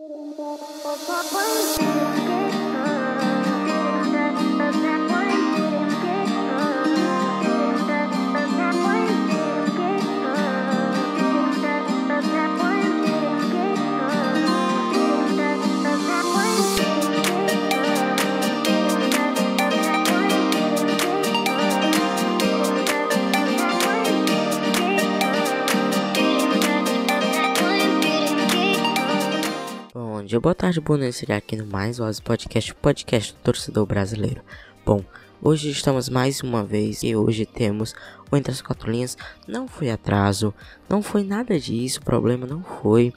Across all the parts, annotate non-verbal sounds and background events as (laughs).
Thank you. Dia, boa tarde, boa noite, seria aqui no Mais Voz Podcast, podcast do torcedor brasileiro. Bom, hoje estamos mais uma vez e hoje temos o Entre as Quatro Linhas. Não foi atraso, não foi nada disso, o problema não foi.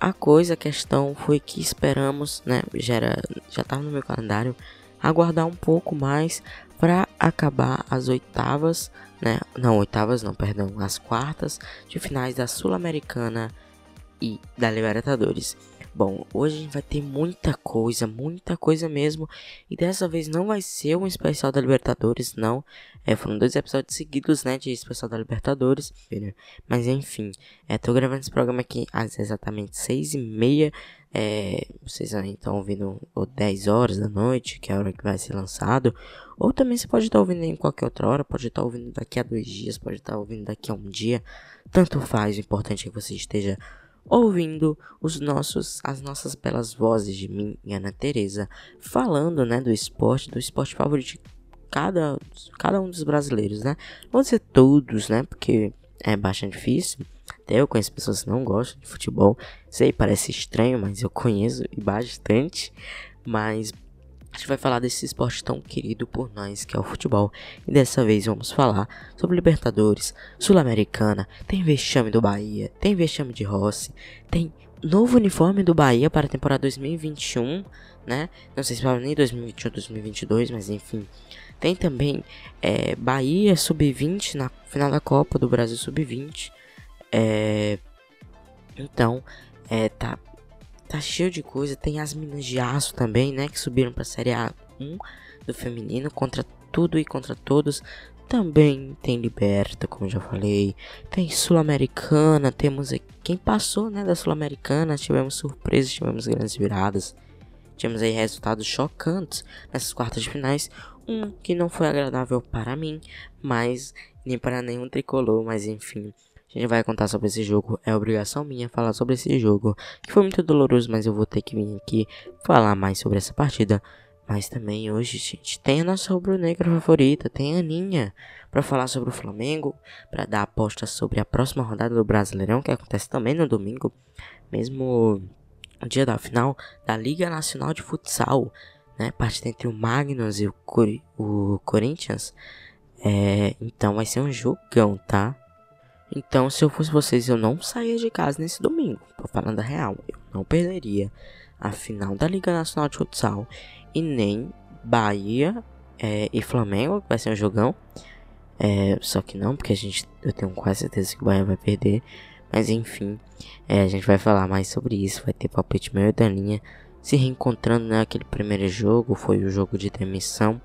A coisa, a questão foi que esperamos, né, já era, já estava no meu calendário, aguardar um pouco mais para acabar as oitavas, né, não, oitavas não, perdão, as quartas de finais da Sul-Americana e da Libertadores. Bom, hoje vai ter muita coisa, muita coisa mesmo. E dessa vez não vai ser um especial da Libertadores, não. É, foram dois episódios seguidos, né, de especial da Libertadores. Mas enfim, é, tô gravando esse programa aqui às exatamente seis e meia. É, vocês estão ouvindo ou 10 horas da noite, que é a hora que vai ser lançado. Ou também você pode estar ouvindo em qualquer outra hora, pode estar ouvindo daqui a dois dias, pode estar ouvindo daqui a um dia. Tanto faz, o importante é que você esteja ouvindo os nossos as nossas belas vozes de mim e Ana Teresa falando, né, do esporte, do esporte favorito de cada cada um dos brasileiros, né? Vou dizer todos, né? Porque é bastante difícil. Até eu conheço pessoas que não gostam de futebol. Sei, parece estranho, mas eu conheço e bastante. Mas a gente vai falar desse esporte tão querido por nós que é o futebol. E dessa vez vamos falar sobre Libertadores, Sul-Americana, tem vexame do Bahia, tem vexame de Rossi, tem novo uniforme do Bahia para a temporada 2021, né? Não sei se vai nem 2021 ou 2022, mas enfim. Tem também é, Bahia Sub-20 na final da Copa do Brasil Sub-20. É, então, é, tá tá cheio de coisa. Tem as minas de aço também, né? Que subiram pra Série A1 do feminino contra tudo e contra todos. Também tem Liberta, como já falei. Tem Sul-Americana. Temos aqui quem passou, né? Da Sul-Americana. Tivemos surpresas, tivemos grandes viradas. Tivemos aí resultados chocantes nessas quartas de finais. Um que não foi agradável para mim, mas nem para nenhum tricolor, mas enfim. A gente vai contar sobre esse jogo. É obrigação minha falar sobre esse jogo. Que foi muito doloroso, mas eu vou ter que vir aqui falar mais sobre essa partida. Mas também hoje, gente, tem a nossa rubro-negra favorita, tem a Aninha, para falar sobre o Flamengo, para dar aposta sobre a próxima rodada do Brasileirão, que acontece também no domingo, mesmo dia da final da Liga Nacional de Futsal, né? Partida entre o Magnus e o, Cor o Corinthians. É, então vai ser um jogão, tá? Então, se eu fosse vocês, eu não saía de casa nesse domingo. Tô falando a real. Eu não perderia a final da Liga Nacional de Futsal. E nem Bahia é, e Flamengo, que vai ser um jogão. É, só que não, porque a gente, eu tenho quase certeza que o Bahia vai perder. Mas enfim, é, a gente vai falar mais sobre isso. Vai ter palpite meio da linha. Se reencontrando naquele primeiro jogo, foi o jogo de demissão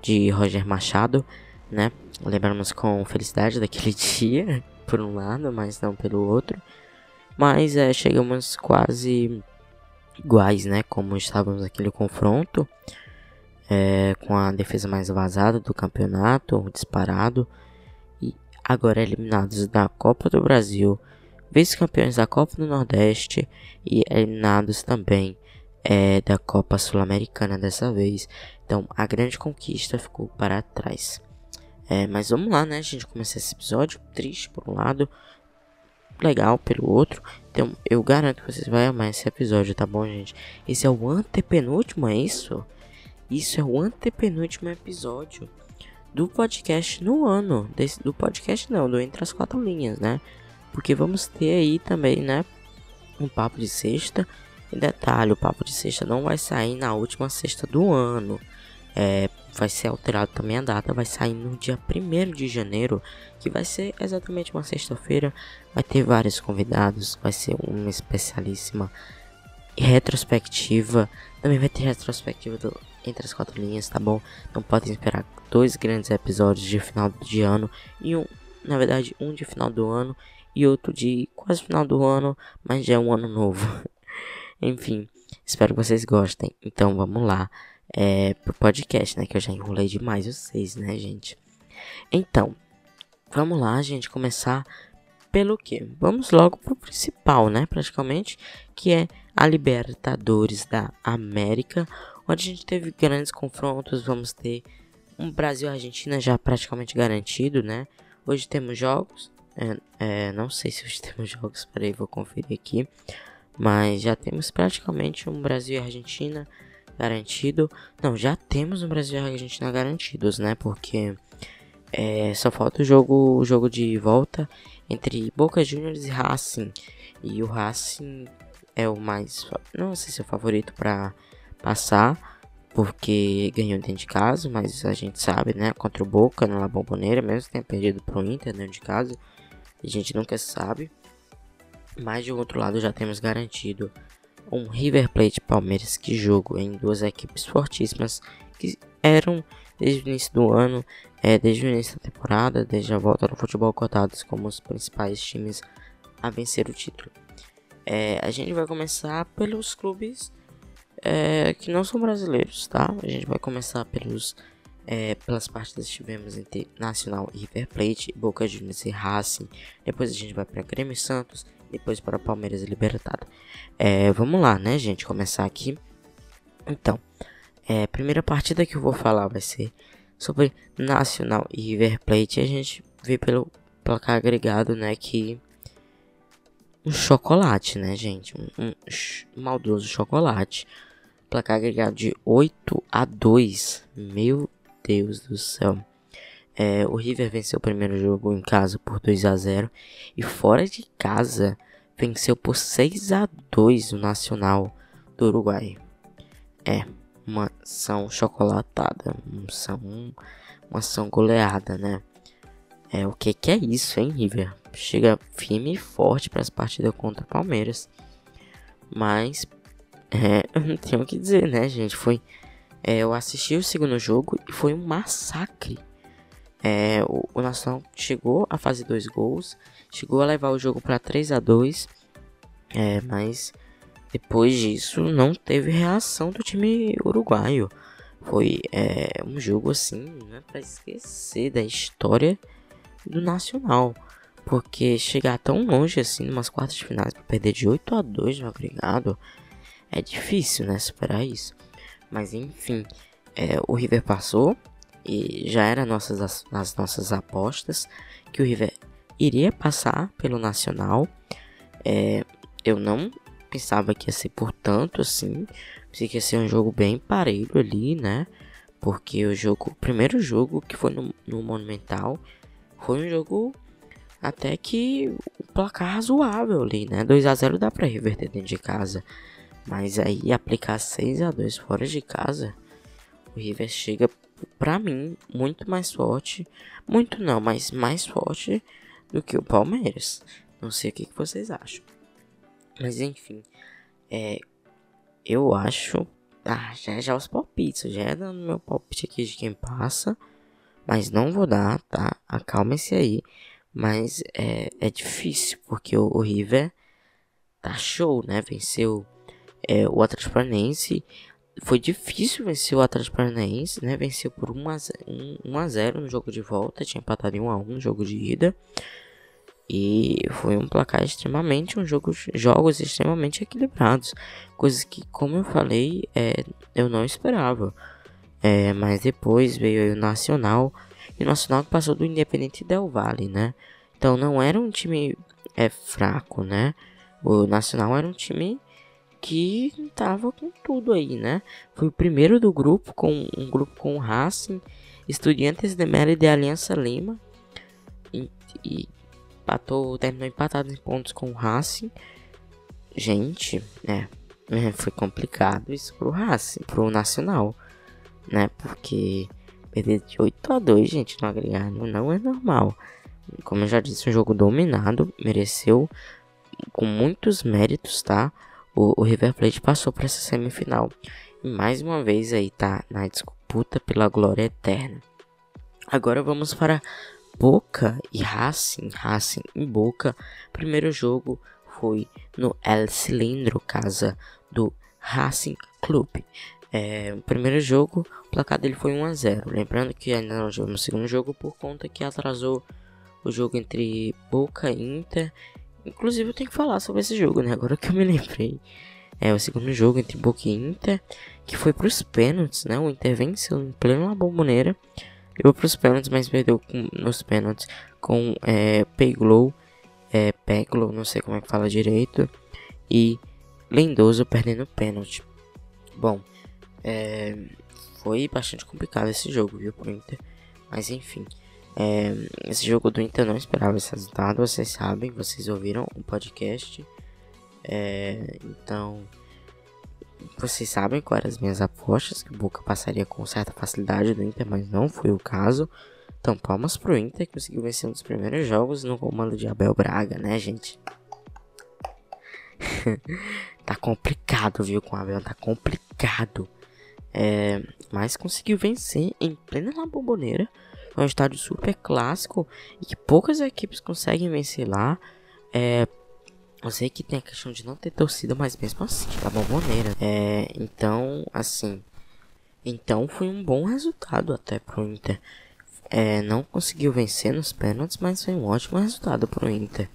de Roger Machado, né? Lembramos com felicidade daquele (laughs) dia por um lado, mas não pelo outro. Mas é, chegamos quase iguais, né? Como estávamos naquele confronto. É, com a defesa mais vazada do campeonato, disparado. E agora eliminados da Copa do Brasil, vice-campeões da Copa do Nordeste e eliminados também é, da Copa Sul-Americana dessa vez. Então a grande conquista ficou para trás. É, mas vamos lá, né? Gente começar esse episódio triste por um lado, legal pelo outro. Então eu garanto que vocês vão amar esse episódio, tá bom, gente? Esse é o antepenúltimo, é isso? Isso é o antepenúltimo episódio do podcast no ano. Desse, do podcast não, do Entre as Quatro Linhas, né? Porque vamos ter aí também, né? Um papo de sexta. E detalhe, o papo de sexta não vai sair na última sexta do ano. É, vai ser alterado também a data, vai sair no dia 1 de janeiro, que vai ser exatamente uma sexta-feira. Vai ter vários convidados, vai ser uma especialíssima retrospectiva. Também vai ter retrospectiva do Entre as Quatro Linhas, tá bom? Não podem esperar dois grandes episódios de final de ano e um, na verdade, um de final do ano e outro de quase final do ano, mas já é um ano novo. (laughs) Enfim, espero que vocês gostem. Então vamos lá é, pro podcast, né? Que eu já enrolei demais vocês, né, gente? Então, vamos lá, gente, começar pelo que? Vamos logo pro principal, né? Praticamente, que é a Libertadores da América, onde a gente teve grandes confrontos. Vamos ter um Brasil Argentina já praticamente garantido, né? Hoje temos jogos. É, é, não sei se hoje (laughs) temos jogos, peraí, vou conferir aqui. Mas já temos praticamente um Brasil e Argentina garantido. Não, já temos um Brasil e Argentina garantidos, né? Porque é, só falta o jogo, o jogo de volta entre Boca Juniors e Racing. E o Racing é o mais, não sei se é o favorito para passar, porque ganhou dentro de casa, mas a gente sabe, né, contra o Boca na La Bombonera, mesmo que tenha perdido pro Inter dentro de casa, a gente nunca sabe. Mas de outro lado já temos garantido um River Plate Palmeiras, que jogo em duas equipes fortíssimas que eram desde o início do ano, é, desde o início da temporada, desde a volta do futebol cotados como os principais times a vencer o título. É, a gente vai começar pelos clubes é, que não são brasileiros, tá? A gente vai começar pelos é, pelas partidas que tivemos entre Nacional e River Plate, Boca Juniors e Racing. Depois a gente vai para Grêmio Santos, depois para Palmeiras e Libertad. É, vamos lá, né, gente? Começar aqui. Então, é, a primeira partida que eu vou falar vai ser sobre Nacional e River Plate. A gente vê pelo placar agregado, né, que um chocolate, né, gente? Um, um maldoso chocolate. Placar agregado de 8 a 2. Meu Deus do céu. É, o River venceu o primeiro jogo em casa por 2 a 0 e fora de casa venceu por 6 a 2 o Nacional do Uruguai. É, uma ação chocolatada, uma ação, uma ação goleada, né? É o que que é isso, hein, River? Chega firme e forte para as partidas contra o Palmeiras. Mas é, (laughs) não tenho o que dizer, né, gente? Foi é, eu assisti o segundo jogo e foi um massacre. É, o, o Nacional chegou a fazer dois gols, chegou a levar o jogo para 3 a 2 é, mas depois disso, não teve reação do time uruguaio. Foi é, um jogo assim, né, para esquecer da história do Nacional. Porque chegar tão longe assim, umas quartas de finais, para perder de 8 a 2 no agregado, é difícil, né, superar isso. Mas enfim, é, o River passou e já era nossas, as, as nossas apostas que o River iria passar pelo Nacional. É, eu não pensava que ia ser por tanto assim. Pensei que ia ser um jogo bem parelho ali, né? Porque o jogo, o primeiro jogo que foi no, no Monumental, foi um jogo até que o placar razoável ali, né? 2 a 0 dá para reverter dentro de casa. Mas aí aplicar 6 a 2 fora de casa, o River chega para mim muito mais forte, muito não, mas mais forte do que o Palmeiras. Não sei o que, que vocês acham. Mas enfim, é, eu acho. Ah, já já os palpites, já é dando meu palpite aqui de quem passa. Mas não vou dar, tá? Acalme-se aí. Mas é, é difícil, porque o, o River tá show, né? Venceu é, o Atlético Paranaense. Foi difícil vencer o Atlético Paranaense, né? Venceu por 1 a 0, 1 a 0 no jogo de volta. Tinha empatado em 1 a 1 no jogo de ida. E foi um placar extremamente, um jogo, jogos extremamente equilibrados. Coisas que, como eu falei, é, eu não esperava. É, mas depois veio o Nacional. E o Nacional passou do Independente Del Valle, né? Então não era um time é, fraco, né? O Nacional era um time que tava com tudo aí, né? Foi o primeiro do grupo, com um grupo com o Racing, Estudiantes de Mérida e Aliança Lima. E, e empatou, terminou empatado em pontos com o Racing. Gente, é, é, foi complicado isso pro Racing, pro Nacional, né? Porque perder de 8 a 2, gente, no agregado não é normal. Como eu já disse, um jogo dominado, mereceu com muitos méritos, tá? O, o River Plate passou para essa semifinal. E mais uma vez aí tá na disputa pela glória eterna. Agora vamos para Boca e Racing, Racing e Boca. Primeiro jogo foi no El Cilindro, casa do Racing Clube. É, o primeiro jogo, o placar dele foi 1 a 0. Lembrando que ainda não jogou no segundo jogo por conta que atrasou o jogo entre Boca e Inter. Inclusive eu tenho que falar sobre esse jogo, né? Agora que eu me lembrei. É o segundo jogo entre Boca e Inter, que foi para os pênaltis, né? O Inter venceu em plena bomboneira. Levou para os pênaltis, mas perdeu com, nos pênaltis com é, Peglow, é, Peglow, não sei como é que fala direito, e Lendoso perdendo pênalti. Bom, é, foi bastante complicado esse jogo, viu, pro Inter. Mas enfim, é, esse jogo do Inter não esperava esse resultado, vocês sabem, vocês ouviram o podcast. É, então, vocês sabem quais eram as minhas apostas, que o Boca passaria com certa facilidade do Inter, mas não foi o caso. Então, palmas pro Inter, que conseguiu vencer um dos primeiros jogos no comando de Abel Braga, né, gente? (laughs) tá complicado, viu, com o Abel, tá complicado. É, mas conseguiu vencer em plena La Bomboneira. É um estádio super clássico e que poucas equipes conseguem vencer lá. É, eu sei que tem a questão de não ter torcida, mas mesmo assim, La Bomboneira. É, então, assim. Então foi um bom resultado até pro Inter. É, não conseguiu vencer nos pênaltis, mas foi um ótimo resultado pro Inter.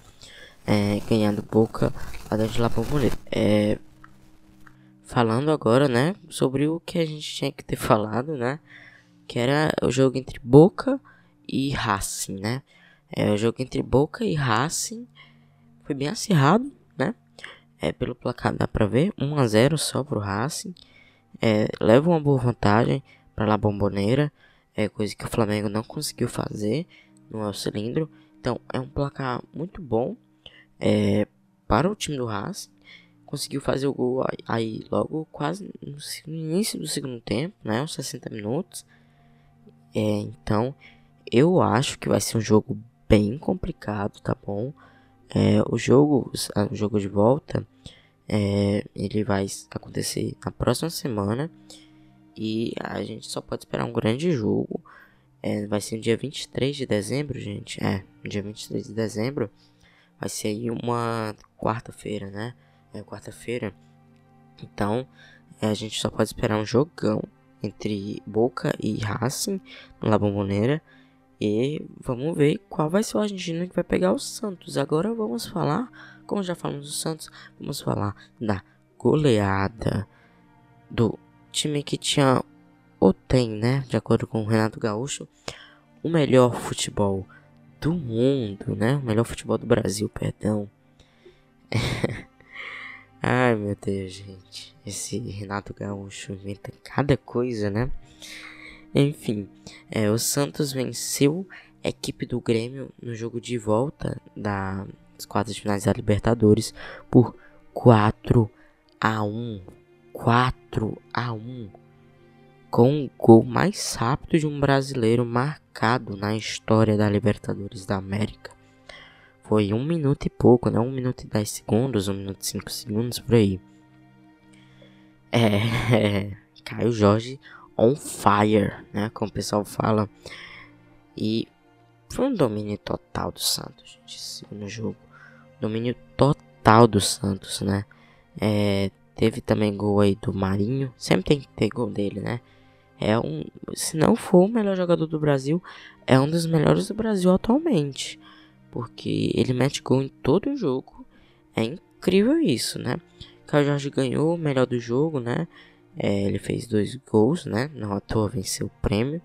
É, ganhando Boca lá dentro de La Bomboneira. É, falando agora, né, sobre o que a gente tinha que ter (laughs) falado, né, que era o jogo entre Boca e Racing, né, é, o jogo entre Boca e Racing foi bem acirrado, né, é, pelo placar dá pra ver, 1 a 0 só pro Racing, é, leva uma boa vantagem para La Bomboneira, é coisa que o Flamengo não conseguiu fazer no El Cilindro, então é um placar muito bom, é, para o time do Racing, conseguiu fazer o gol aí, logo quase no, início do segundo tempo, né? Uns 60 minutos. É, então, eu acho que vai ser um jogo bem complicado, tá bom? É, o jogo, o jogo de volta, é, ele vai acontecer na próxima semana e a gente só pode esperar um grande jogo. É, vai ser no dia 23 de dezembro, gente. É, dia 23 de dezembro vai ser aí uma quarta-feira, né? é quarta-feira. Então, é, a gente só pode esperar um jogão entre Boca e Racing no La Bombonera. E vamos ver qual vai ser o argentino que vai pegar o Santos. Agora vamos falar, como já falamos do Santos, vamos falar da goleada do time que tinha ou tem, né, de acordo com o Renato Gaúcho, o melhor futebol do mundo, né? O melhor futebol do Brasil, perdão. (laughs) Ai meu Deus, gente. Esse Renato Gaúcho inventa cada coisa, né? Enfim, é, o Santos venceu a equipe do Grêmio no jogo de volta das quartas finais da Libertadores por 4 a 1. 4 a 1. Com o gol mais rápido de um brasileiro marcado na história da Libertadores da América. Foi um minuto e pouco, né? Um minuto e dez segundos, um minuto e cinco segundos por aí. É, (laughs) Caio Jorge on fire, né? Como o pessoal fala. E foi um domínio total do Santos, gente, segundo jogo. Domínio total do Santos, né? É, teve também gol aí do Marinho. Sempre tem que ter gol dele, né? É um, se não for o melhor jogador do Brasil, é um dos melhores do Brasil atualmente porque ele mete gol em todo o jogo. É incrível isso, né? Caio Jorge ganhou o melhor do jogo, né? É, ele fez dois gols, né? Não à toa venceu o prêmio.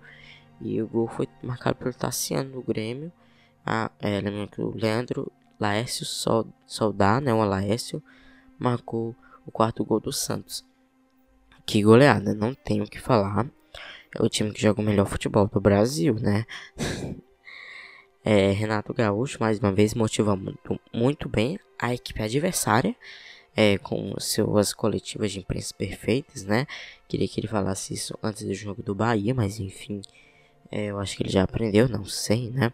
E o gol foi marcado pelo Tassiano do Grêmio. Ah, é, lembrando que o Leandro Laércio Soldar, né? O Laércio, marcou o quarto gol do Santos. Que goleada, não tenho o que falar. É o time que joga o melhor futebol do Brasil, né? (laughs) É, Renato Gaúcho, mais uma vez, motiva muito, muito bem a equipe adversária. É, com suas coletivas de imprensa perfeitas, né? Queria que ele falasse isso antes do jogo do Bahia, mas enfim, é, eu acho que ele já aprendeu, não sei, né?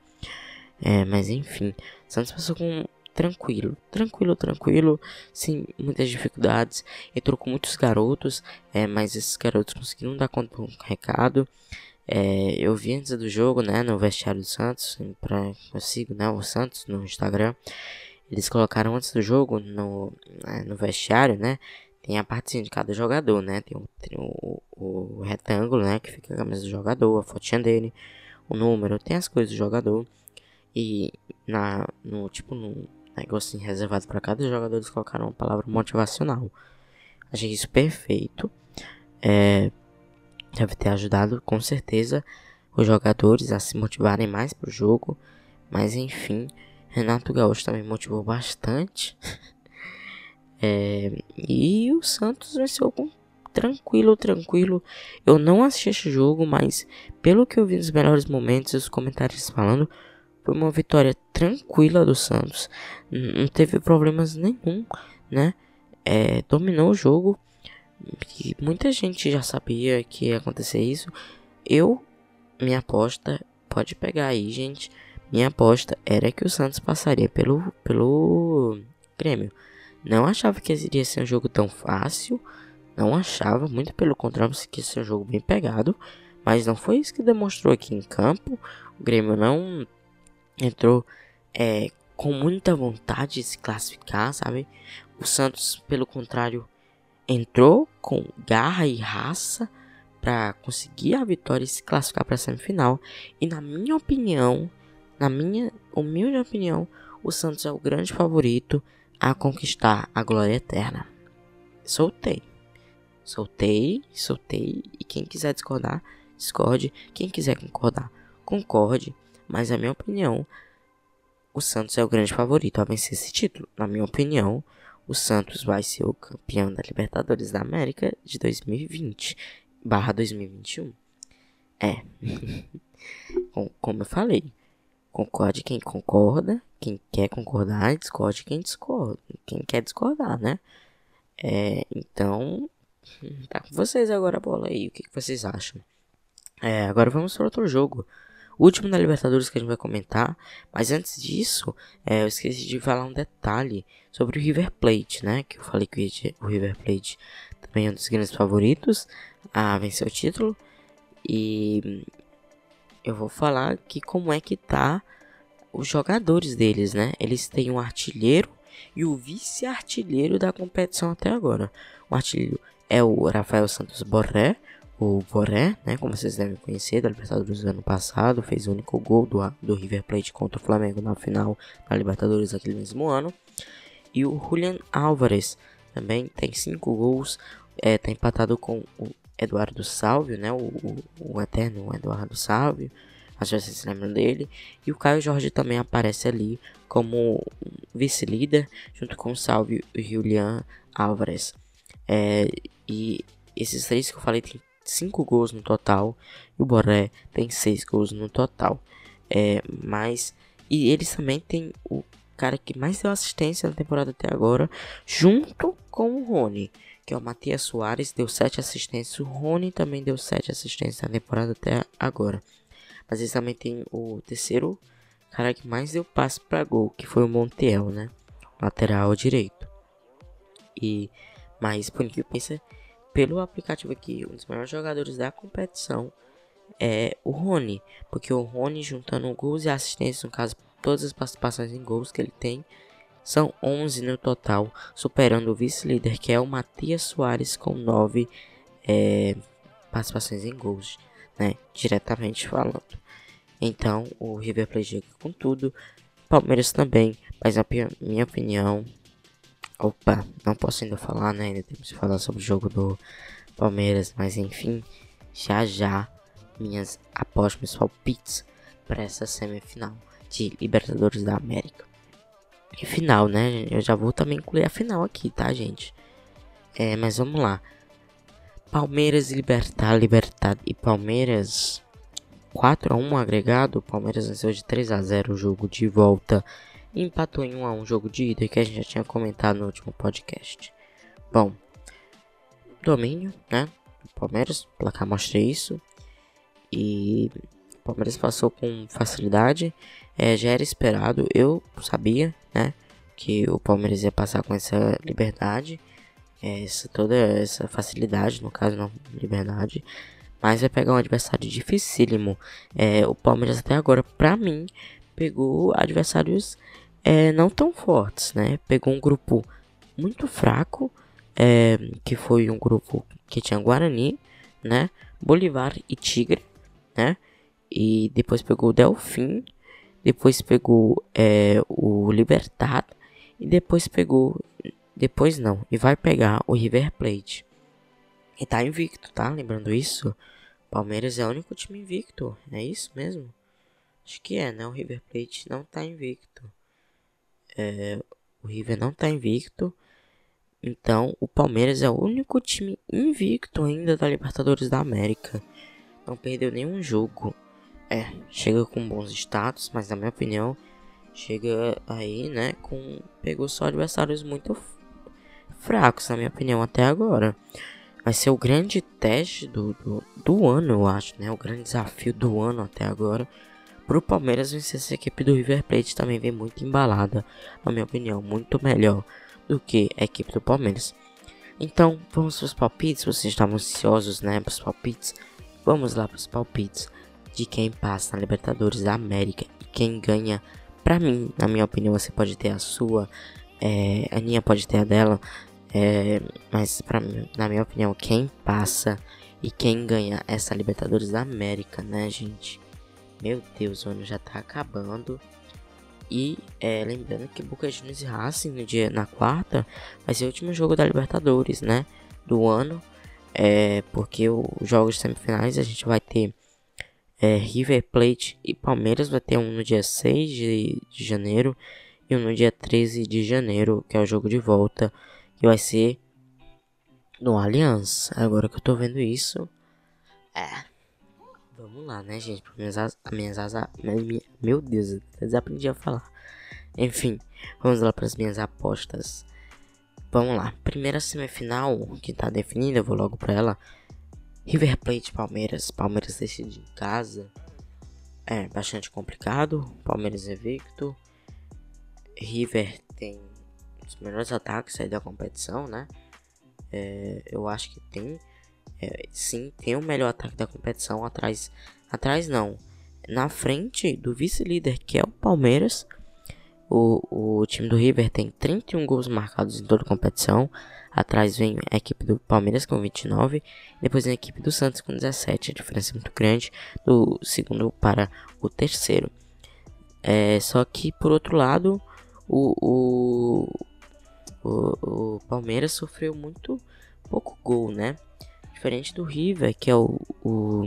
É, mas enfim, Santos passou com tranquilo, tranquilo, tranquilo, sem muitas dificuldades. Entrou com muitos garotos, é, mas esses garotos conseguiram dar conta do recado. É, eu vi antes do jogo, né, no vestiário do Santos, pra, eu sigo, né, o Santos no Instagram. Eles colocaram antes do jogo no, né, no vestiário, né, tem a partezinha de cada jogador, né? Tem, o, tem o, o, retângulo, né? Que fica a camisa do jogador, a fotinha dele, o número, tem as coisas do jogador. E na, no tipo, no negocinho reservado para cada jogador, eles colocaram uma palavra motivacional. Achei isso perfeito. É, deve ter ajudado com certeza os jogadores a se motivarem mais pro jogo. Mas enfim, Renato Gaúcho também motivou bastante. (laughs) é, e o Santos venceu com tranquilo, tranquilo. Eu não assisti esse jogo, mas pelo que eu vi nos melhores momentos, os comentários falando, foi uma vitória tranquila do Santos. Não teve problemas nenhum, né? É, dominou o jogo. E muita gente já sabia que ia acontecer isso. Eu, minha aposta, pode pegar aí, gente. Minha aposta era que o Santos passaria pelo, pelo Grêmio. Não achava que iria ser um jogo tão fácil. Não achava, muito pelo contrário, que ia ser um jogo bem pegado. Mas não foi isso que demonstrou aqui em campo. O Grêmio não entrou é, com muita vontade de se classificar, sabe? O Santos, pelo contrário, entrou com garra e raça para conseguir a vitória e se classificar para a semifinal. E na minha opinião, na minha humilde opinião, o Santos é o grande favorito a conquistar a glória eterna. Soltei. Soltei, soltei. E quem quiser discordar, discorde. Quem quiser concordar, concorde. Mas na minha opinião, o Santos é o grande favorito a vencer esse título. Na minha opinião, o Santos vai ser o campeão da Libertadores da América de 2020 barra 2021. É. (laughs) Como eu falei, concorde quem concorda, quem quer concordar, discorde quem discorda, quem quer discordar, né? É, então, (laughs) tá com vocês agora a bola aí, o que, que vocês acham? É, agora vamos para outro jogo. Último da Libertadores que a gente vai comentar. Mas antes disso, é, eu esqueci de falar um detalhe sobre o River Plate, né? Que eu falei que o River Plate também é um dos grandes favoritos a vencer o título. E eu vou falar que como é que tá os jogadores deles, né? Eles têm um artilheiro e o vice-artilheiro da competição até agora. O artilheiro é o Rafael Santos Borré, o Boré, né, como vocês devem conhecer, da Libertadores do ano passado, fez o único gol do, do River Plate contra o Flamengo na final da Libertadores daquele mesmo ano. E o Julian Álvares também tem cinco gols, é, tá empatado com o Eduardo Salvio, né, o, o, o eterno Eduardo Salvio, acho que vocês se lembram dele. E o Caio Jorge também aparece ali como vice-líder, junto com o Salvio e Julian. É, e esses três que eu falei tem 5 gols no total. E o Boré tem 6 gols no total. É, mas. E eles também têm o cara que mais deu assistência na temporada até agora. Junto com o Rony. Que é o Matias Soares. Deu 7 assistências. O Rony também deu 7 assistências na temporada até agora. Mas eles também tem o terceiro cara que mais deu passe para gol. Que foi o Montiel, né? Lateral direito. E. Mas por que pensa pelo aplicativo aqui, um dos maiores jogadores da competição é o Rony, porque o Rony juntando gols e assistências, no caso, todas as participações em gols que ele tem, são 11 no total, superando o vice-líder que é o Matias Soares com 9 é, participações em gols, né, diretamente falando. Então, o River Plate chega com tudo, Palmeiras também, mas na minha opinião, Opa, não posso ainda falar, né? Ainda temos que falar sobre o jogo do Palmeiras, mas enfim, já já minhas apostas, meus palpites para essa semifinal de Libertadores da América. E final, né? Eu já vou também incluir a final aqui, tá, gente? É, mas vamos lá. Palmeiras e Libertar, Libertad e Palmeiras 4 a 1 agregado. Palmeiras venceu de 3 a 0 o jogo de volta empatou em 1 a 1 jogo de ida que a gente já tinha comentado no último podcast. Bom, domínio, né? O Palmeiras, o placar mostra isso. E o Palmeiras passou com facilidade. É, já era esperado, eu sabia, né? Que o Palmeiras ia passar com essa liberdade. É, essa, toda essa facilidade, no caso, não liberdade. Mas vai pegar um adversário dificílimo. É, o Palmeiras até agora, pra mim, pegou adversários é, não tão fortes, né? Pegou um grupo muito fraco é, que foi um grupo que tinha Guarani, né? Bolivar e Tigre, né? E depois pegou o Delfim, depois pegou é, o Libertad e depois pegou, depois não, e vai pegar o River Plate. E tá invicto, tá? Lembrando isso, Palmeiras é o único time invicto, é isso mesmo? Acho que é, né? O River Plate não tá invicto. É, o River não tá invicto. Então, o Palmeiras é o único time invicto ainda da Libertadores da América. Não perdeu nenhum jogo. É, chega com bons status, mas na minha opinião, chega aí, né, com pegou só adversários muito fracos, na minha opinião, até agora. Vai ser o grande teste do, do, do ano, eu acho, né? O grande desafio do ano até agora. Pro Palmeiras vencer essa equipe do River Plate também vem muito embalada, na minha opinião, muito melhor do que a equipe do Palmeiras. Então, vamos para os palpites. Vocês estavam ansiosos, né? Para os palpites. Vamos lá para os palpites de quem passa na Libertadores da América e quem ganha. Para mim, na minha opinião, você pode ter a sua, é, a Aninha pode ter a dela, é, mas mim, na minha opinião, quem passa e quem ganha essa Libertadores da América, né, gente? Meu Deus, o ano já tá acabando. E é, lembrando que Boca Juniors e Racing no dia, na quarta vai ser o último jogo da Libertadores, né? Do ano. É, porque os jogos semifinais a gente vai ter é, River Plate e Palmeiras. Vai ter um no dia 6 de, de janeiro e um no dia 13 de janeiro, que é o jogo de volta. Que vai ser no Allianz. Agora que eu tô vendo isso. É. Vamos lá, né, gente? Minhas, as, minhas asas. Meu Deus, eu desaprendi a falar. Enfim, vamos lá para as minhas apostas. Vamos lá. Primeira semifinal que tá definida, eu vou logo para ela. River Plate Palmeiras. Palmeiras decide em casa. É bastante complicado. Palmeiras é Victor. River tem os melhores ataques aí da competição, né? É, eu acho que tem é, sim, tem o melhor ataque da competição atrás. Atrás não. Na frente do vice-líder, que é o Palmeiras. O, o time do River tem 31 gols marcados em toda a competição. Atrás vem a equipe do Palmeiras com 29. Depois vem a equipe do Santos com 17. A diferença é muito grande do segundo para o terceiro. É, só que por outro lado, o, o, o, o Palmeiras sofreu muito pouco gol, né? Diferente do River, que é o, o.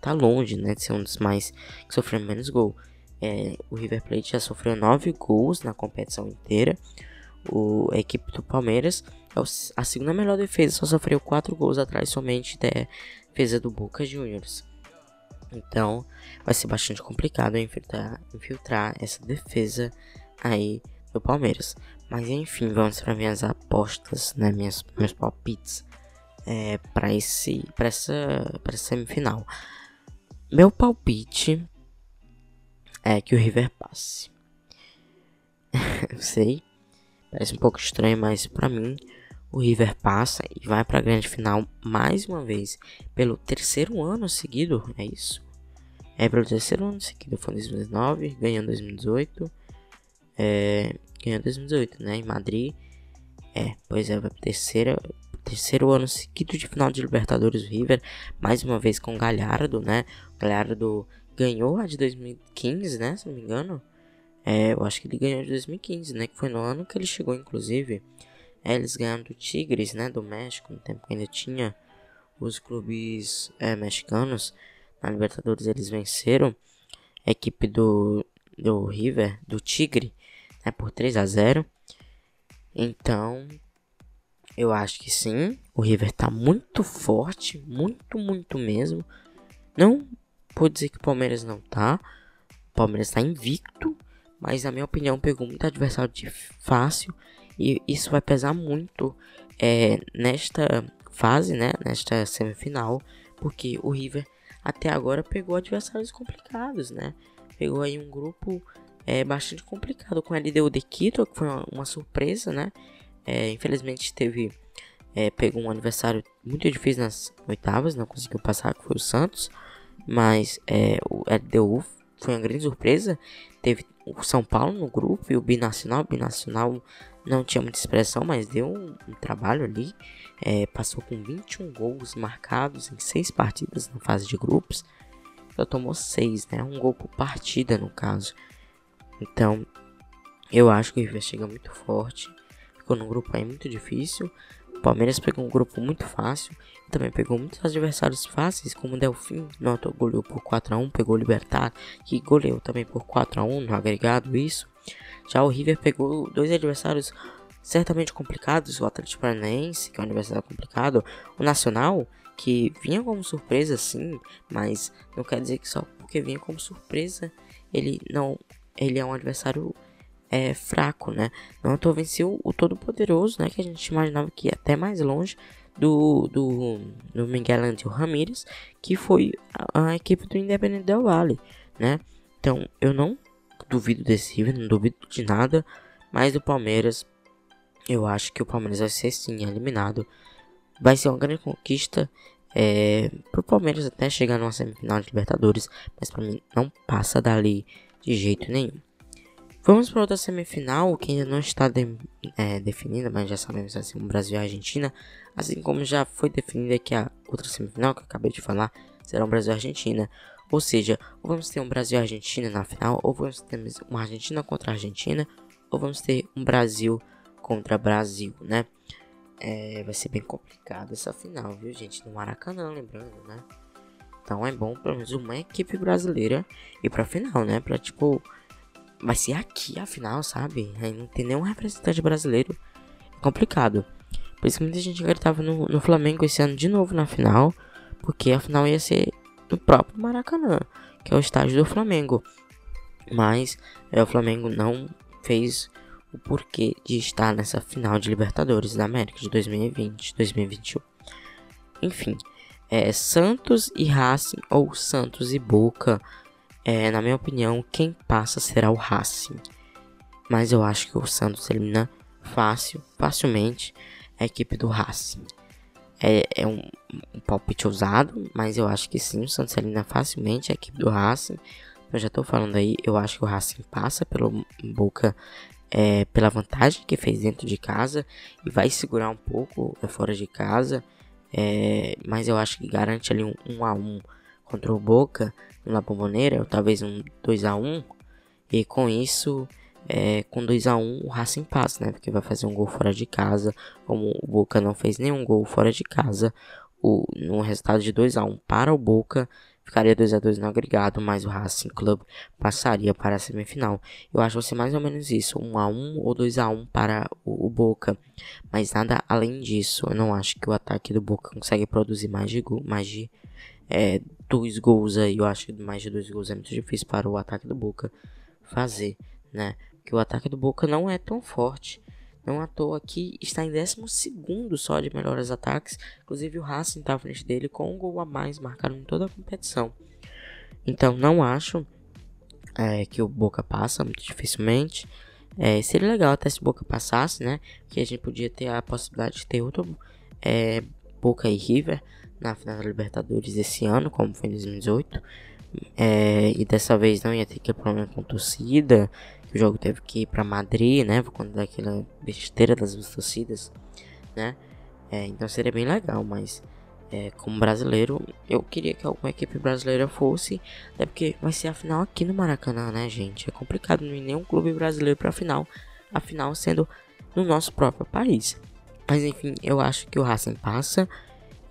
tá longe, né? De ser um dos mais. que sofreu menos gol. É, o River Plate já sofreu 9 gols na competição inteira. O, a equipe do Palmeiras é a segunda melhor defesa, só sofreu 4 gols atrás somente da defesa do Boca Juniors. Então vai ser bastante complicado infiltrar, infiltrar essa defesa aí do Palmeiras. Mas enfim, vamos para minhas apostas, né? Minhas, meus palpites é, para esse para essa para semifinal. Meu palpite é que o River passe. (laughs) sei, parece um pouco estranho, mas para mim o River passa e vai para a grande final mais uma vez pelo terceiro ano seguido, é isso? É pelo terceiro ano seguido, foi em 2019, ganhou em 2018, é, ganhou em 2018, né, em Madrid. É, pois é, vai terceira terceiro ano seguido de final de Libertadores River, mais uma vez com Galhardo, né? O Galhardo ganhou a de 2015, né? Se não me engano. É, eu acho que ele ganhou de 2015, né? Que foi no ano que ele chegou, inclusive. É, eles ganharam do Tigres, né? Do México, no tempo que ainda tinha os clubes é, mexicanos. Na Libertadores eles venceram a equipe do, do River, do Tigre, né? Por 3 a 0 Então, eu acho que sim. O River tá muito forte, muito, muito mesmo. Não vou dizer que o Palmeiras não tá. O Palmeiras tá invicto, mas na minha opinião pegou muito adversário de fácil e isso vai pesar muito é, nesta fase, né? Nesta semifinal, porque o River até agora pegou adversários complicados, né? Pegou aí um grupo é, bastante complicado com a LDU de Quito, que foi uma, uma surpresa, né? É, infelizmente teve. É, pegou um aniversário muito difícil nas oitavas, não conseguiu passar, que foi o Santos. Mas é, o LDU foi uma grande surpresa. Teve o São Paulo no grupo e o Binacional. O Binacional não tinha muita expressão, mas deu um, um trabalho ali. É, passou com 21 gols marcados em 6 partidas na fase de grupos. Só tomou 6, né? Um gol por partida no caso. Então, eu acho que o River chega muito forte. Ficou num grupo aí muito difícil. O Palmeiras pegou um grupo muito fácil. E também pegou muitos adversários fáceis, como o Delfim. Noto goleou por 4x1. Pegou o Libertar, que goleou também por 4x1 no agregado. Isso. Já o River pegou dois adversários certamente complicados. O Atlético Paranaense, que é um adversário complicado. O Nacional, que vinha como surpresa sim, mas não quer dizer que só porque vinha como surpresa ele não ele é um adversário é, fraco, né? Não tô venceu o todo-poderoso, né? Que a gente imaginava que ia até mais longe do, do, do Miguel Angel Ramírez, que foi a, a, equipe do Independente Del Vale, né? Então eu não duvido desse River, não duvido de nada, mas do Palmeiras, eu acho que o Palmeiras vai ser sim eliminado. Vai ser uma grande conquista é, pro Palmeiras até chegar numa semifinal de Libertadores, mas para mim não passa dali de jeito nenhum. Vamos para outra semifinal que ainda não está de, é, definida, mas já sabemos assim um Brasil e Argentina, assim como já foi definida que a outra semifinal que eu acabei de falar será um Brasil e Argentina. Ou seja, ou vamos ter um Brasil e Argentina na final, ou vamos ter uma Argentina contra a Argentina, ou vamos ter um Brasil contra Brasil, né? É, vai ser bem complicado essa final, viu, gente? No Maracanã, lembrando, né? Então é bom pelo menos uma equipe brasileira ir pra final, né? Pra tipo vai ser aqui a final, sabe? Aí não tem nenhum representante brasileiro. É complicado. Por isso que muita gente acreditava no, no Flamengo esse ano de novo na final. Porque a final ia ser no próprio Maracanã, que é o estádio do Flamengo. Mas é, o Flamengo não fez o porquê de estar nessa final de Libertadores da América de 2020, 2021. Enfim, é Santos e Racing ou Santos e Boca é, na minha opinião, quem passa será o Racing. Mas eu acho que o Santos elimina fácil, facilmente a equipe do Racing. É, é um, um, palpite ousado, mas eu acho que sim, o Santos elimina facilmente a equipe do Racing. Eu já tô falando aí, eu acho que o Racing passa pelo Boca é, pela vantagem que fez dentro de casa e vai segurar um pouco é, fora de casa. É, mas eu acho que garante ali um 1 um a 1 um contra o Boca na Bomboneira, ou talvez um 2 a 1 e com isso, é, com 2 a 1 o Racing passa, né? Porque vai fazer um gol fora de casa, como o Boca não fez nenhum gol fora de casa, o, no resultado de 2 a 1 para o Boca, ficaria 2 a 2 no agregado, mas o Racing Club passaria para a semifinal. Eu acho que vai ser mais ou menos isso, 1 a 1 ou 2 a 1 para o, o, Boca, mas nada além disso. Eu não acho que o ataque do Boca consegue produzir mais de gol, mais de é, dois gols aí. Eu acho que mais de dois gols é muito difícil para o ataque do Boca fazer, né? Porque o ataque do Boca não é tão forte. Não à toa que está em 12 só de melhores ataques. Inclusive o Racing está à frente dele com um gol a mais marcado em toda a competição. Então não acho é, que o Boca passa muito dificilmente. É, seria legal até se o Boca passasse, né? Que a gente podia ter a possibilidade de ter outro é, Boca e River na final da Libertadores esse ano, como foi em 2018. É, e dessa vez não ia ter que problema com torcida. O jogo teve que ir para Madrid, né? Por conta daquela besteira das torcidas, né? É, então seria bem legal, mas é, como brasileiro, eu queria que alguma equipe brasileira fosse, até porque vai ser a final aqui no Maracanã, né, gente? É complicado não ir nenhum clube brasileiro para a final, a final sendo no nosso próprio país. Mas enfim, eu acho que o Racing passa.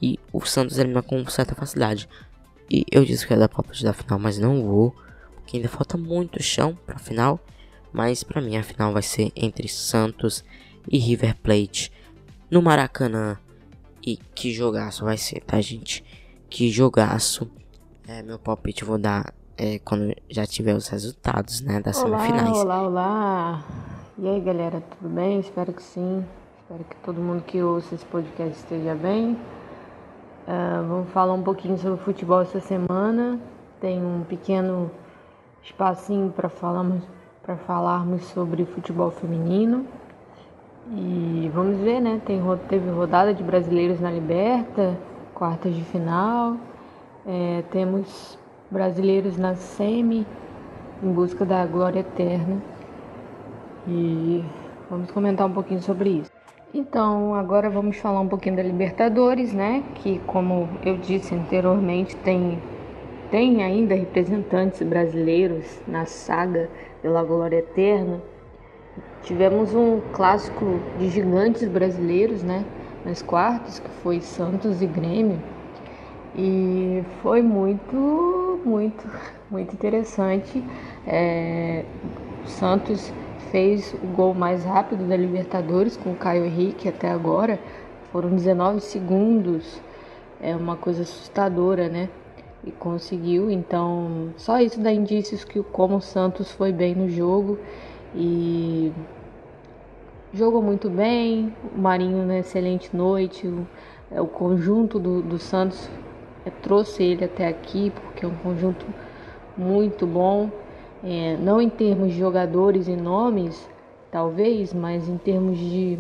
E o Santos elimina com certa facilidade. E eu disse que ia dar palpite da final, mas não vou. Porque ainda falta muito chão pra final. Mas pra mim a final vai ser entre Santos e River Plate no Maracanã. E que jogaço vai ser, tá, gente? Que jogaço. É, meu palpite vou dar é, quando já tiver os resultados, né, das olá, semifinais. Olá, olá. E aí, galera, tudo bem? Espero que sim. Espero que todo mundo que ouça esse podcast esteja bem. Uh, vamos falar um pouquinho sobre futebol essa semana. Tem um pequeno espacinho para falarmos, falarmos sobre futebol feminino. E vamos ver, né? Tem, teve rodada de brasileiros na Liberta, quartas de final. É, temos brasileiros na semi em busca da glória eterna. E vamos comentar um pouquinho sobre isso. Então, agora vamos falar um pouquinho da Libertadores, né? Que, como eu disse anteriormente, tem, tem ainda representantes brasileiros na saga pela glória eterna. Tivemos um clássico de gigantes brasileiros, né? Nas quartas, que foi Santos e Grêmio. E foi muito, muito, muito interessante. É, Santos fez o gol mais rápido da Libertadores com o Caio Henrique até agora. Foram 19 segundos. É uma coisa assustadora, né? E conseguiu. Então, só isso dá indícios que como Santos foi bem no jogo e jogou muito bem. O Marinho na excelente noite. O, é, o conjunto do, do Santos é, trouxe ele até aqui porque é um conjunto muito bom é, não em termos de jogadores e nomes, talvez, mas em termos de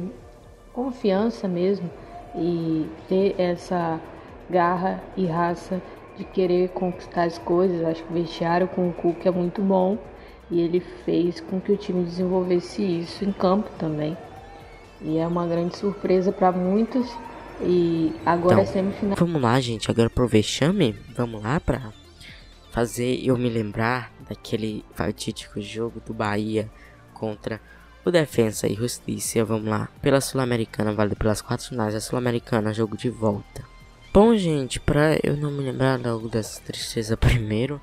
confiança mesmo e ter essa garra e raça de querer conquistar as coisas. Acho que o vestiário com o Cook é muito bom e ele fez com que o time desenvolvesse isso em campo também. E é uma grande surpresa para muitos. E agora então, é semifinal. Vamos lá, gente. Agora pro vexame. Vamos lá para fazer eu me lembrar daquele fatídico jogo do Bahia contra o Defensa e Justiça. Vamos lá, pela Sul-Americana, válido pelas quatro finais da Sul-Americana, jogo de volta. Bom, gente, pra eu não me lembrar logo dessa tristeza primeiro,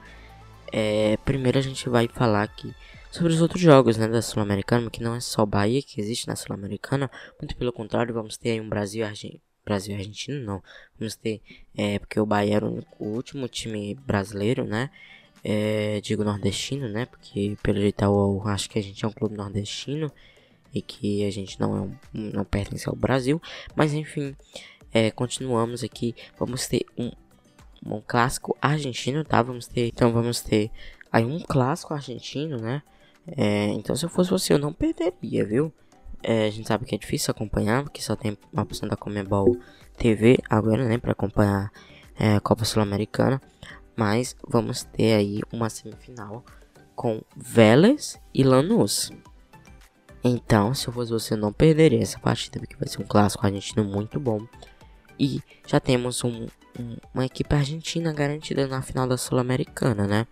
é, primeiro a gente vai falar aqui sobre os outros jogos né, da Sul-Americana, que não é só Bahia que existe na Sul-Americana, muito pelo contrário, vamos ter aí um Brasil e Argentina. Brasil e Argentina não. Vamos ter, é, porque o Bahia era o, o último time brasileiro, né? É, digo nordestino, né? Porque pelo jeito eu acho que a gente é um clube nordestino e que a gente não, é um, não pertence ao Brasil. Mas enfim, é, continuamos aqui. Vamos ter um, um clássico argentino, tá? Vamos ter, então vamos ter aí um clássico argentino, né? É, então se eu fosse você eu não perderia, viu? É, a gente sabe que é difícil acompanhar, porque só tem uma opção da Comebol TV agora, né? Para acompanhar é, a Copa Sul-Americana. Mas vamos ter aí uma semifinal com Vélez e Lanús. Então, se eu fosse você, não perderia essa partida, porque vai ser um clássico argentino muito bom. E já temos um, um, uma equipe argentina garantida na final da Sul-Americana, né?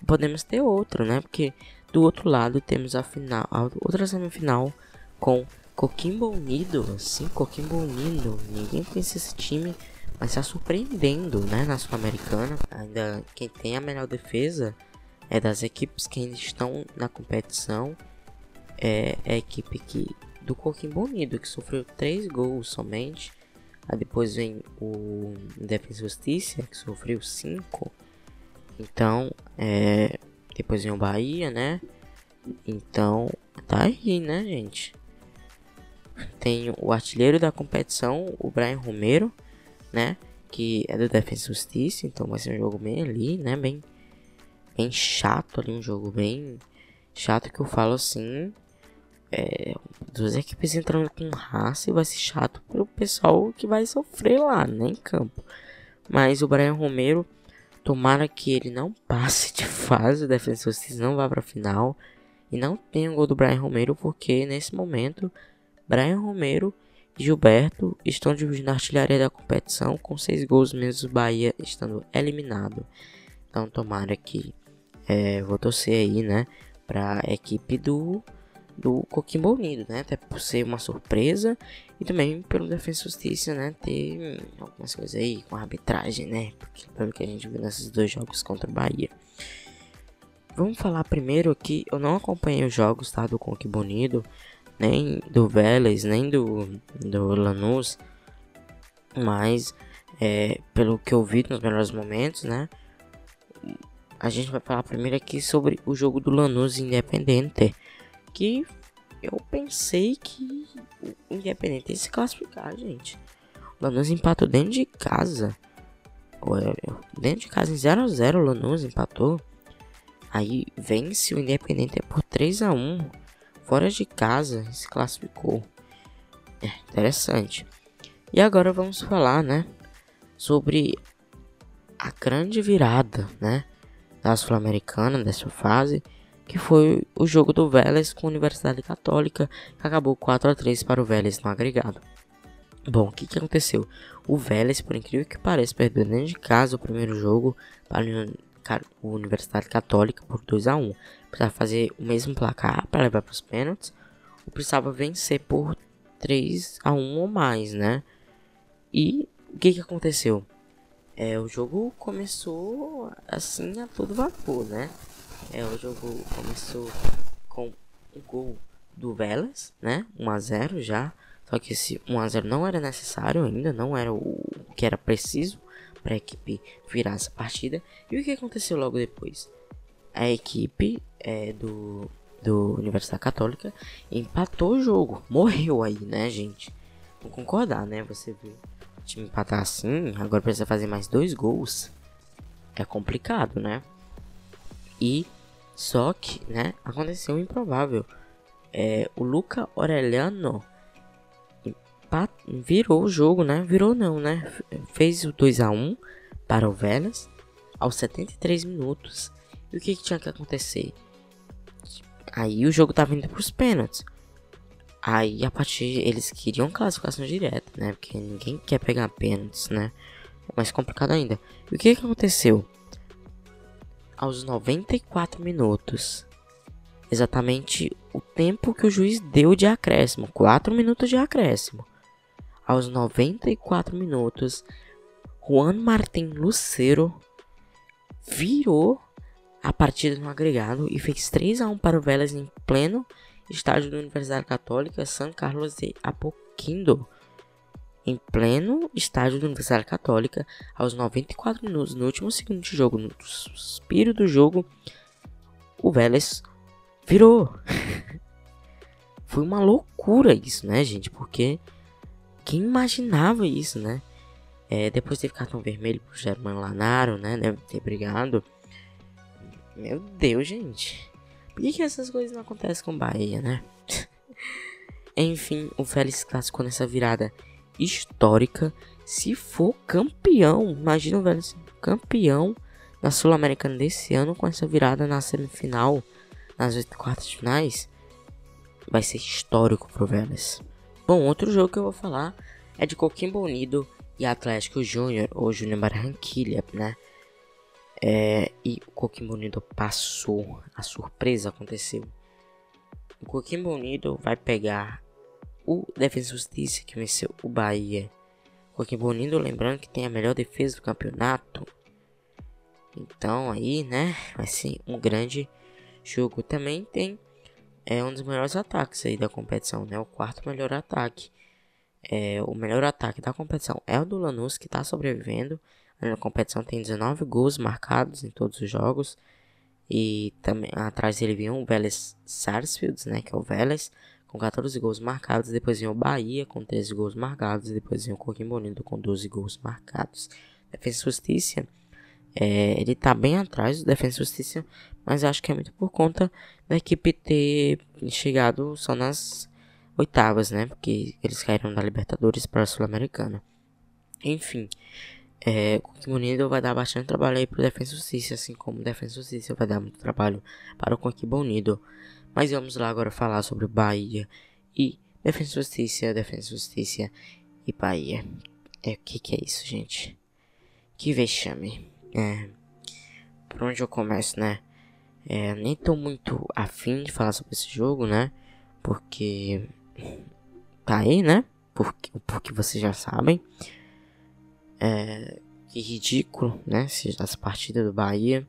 E podemos ter outro, né? Porque do outro lado temos a final, a outra semifinal com Coquimbo Unido. Sim, Coquimbo Unido. Ninguém conhece esse time mas está surpreendendo, né, na Sul-Americana. Ainda quem tem a melhor defesa é das equipes que ainda estão na competição. É, é a equipe que do Coquimbo Unido, que sofreu 3 gols somente. Aí depois vem o Defesa Justiça, que sofreu 5. Então, é, depois vem o Bahia, né? Então, tá aí, né, gente? Tem o artilheiro da competição, o Brian Romero né? Que é do Defensa e Justiça, então vai ser um jogo bem ali, né? Bem, bem chato ali, um jogo bem chato que eu falo assim. É, duas equipes entrando com raça e vai ser chato pro pessoal que vai sofrer lá, né? Em campo. Mas o Brian Romero, tomara que ele não passe de fase, o Defensa e Justiça não vá pra final. E não tenha o gol do Brian Romero, porque nesse momento, Brian Romero Gilberto estão dividindo a artilharia da competição com seis gols, mesmo o Bahia estando eliminado. Então tomara que é, vou torcer aí, né, para a equipe do do Coquimbo Unido, né, até por ser uma surpresa e também pelo Defesa e Justiça, né, ter algumas coisas aí com a arbitragem, né, porque pelo que a gente viu nesses dois jogos contra o Bahia. Vamos falar primeiro aqui, eu não acompanhei os jogos, tá, do Coquimbo Unido, nem do Vélez, nem do, do Lanús, mas é, pelo que eu vi nos melhores momentos, né? A gente vai falar primeiro aqui sobre o jogo do Lanús Independente, que eu pensei que o Independente ia se classificar, gente. O Lanús empatou dentro de casa. Dentro de casa em 0 a 0 o Lanús empatou. Aí vence o Independente por 3 a 1 fora de casa se classificou. É interessante. E agora vamos falar, né, sobre a grande virada, né, da Sul-Americana dessa fase, que foi o jogo do Vélez com a Universidade Católica, que acabou 4 a 3 para o Vélez no agregado. Bom, o que, que aconteceu? O Vélez, por incrível que pareça, perdeu dentro de casa o primeiro jogo para a Universidade Católica por 2 a 1 Precisava fazer o mesmo placar para levar para os pênaltis, ou precisava vencer por 3 a 1 ou mais, né? E o que, que aconteceu? É, o jogo começou assim a todo vapor, né? É, o jogo começou com o gol do Velas, né? 1 a 0 já. Só que esse 1 a 0 não era necessário ainda, não era o que era preciso para a equipe virar essa partida. E o que aconteceu logo depois? A equipe é, do, do Universidade Católica empatou o jogo. Morreu aí, né, gente? Vou concordar, né? Você viu o time empatar assim, agora precisa fazer mais dois gols. É complicado, né? E só que, né, aconteceu o improvável. É, o Luca Aureliano virou o jogo, né? Virou não, né? Fez o 2 a 1 para o Vélez aos 73 minutos. E o que, que tinha que acontecer? Aí o jogo tava indo pros pênaltis. Aí a partir eles queriam classificação direta, né? Porque ninguém quer pegar pênaltis, né? É mais complicado ainda. E o que, que aconteceu? Aos 94 minutos, exatamente o tempo que o juiz deu de acréscimo, 4 minutos de acréscimo. Aos 94 minutos, Juan Martin Lucero virou a partida no agregado e fez 3 a 1 para o Vélez em pleno estádio da Universidade Católica São Carlos de Apoquindo. Em pleno estádio da Universidade Católica, aos 94 minutos, no último segundo de jogo, no suspiro do jogo, o Vélez virou. (laughs) Foi uma loucura isso, né, gente? Porque quem imaginava isso, né? É, depois teve cartão vermelho pro Germano Lanaro, né? Deve ter brigado. Meu Deus, gente. Por que, que essas coisas não acontecem com Bahia, né? (laughs) Enfim, o Félix classificou nessa virada histórica. Se for campeão, imagina o Vélez campeão na Sul-Americana desse ano com essa virada na semifinal, nas oito quartas finais. Vai ser histórico pro Vélez. Bom, outro jogo que eu vou falar é de Coquimbo Unido e Atlético Júnior, ou Júnior Barranquilha, né? É, e o Coquimbo Unido passou. A surpresa aconteceu. O Coquimbo Unido vai pegar o Defesa Justiça que venceu o Bahia. O Coquimbo Unido, lembrando que tem a melhor defesa do campeonato. Então aí, né, vai ser um grande jogo. Também tem é um dos melhores ataques aí da competição, né? O quarto melhor ataque. É, o melhor ataque da competição é o do Lanús que está sobrevivendo. Na competição tem 19 gols marcados em todos os jogos. E também atrás dele vinha o Vélez Sarsfield, né, que é o Vélez, com 14 gols marcados. Depois vinha o Bahia com 13 gols marcados. Depois vinha o Coquimbo Unido com 12 gols marcados. Defesa e Justiça, é, ele tá bem atrás do Defesa e Justiça, mas acho que é muito por conta da equipe ter chegado só nas oitavas, né? Porque eles caíram da Libertadores para a Sul-Americana. Enfim, é, o vai dar bastante trabalho aí pro Defensa Justiça, assim como o Defensa Justiça vai dar muito trabalho para o Coquimbo Unido. Mas vamos lá agora falar sobre Bahia e Defensa Justiça, Defensa Justiça e Bahia. É, o que, que é isso, gente? Que vexame. É, por onde eu começo, né? É, nem tô muito afim de falar sobre esse jogo, né? Porque tá aí, né? Porque, porque vocês já sabem. É, que ridículo, né? Essa partida do Bahia.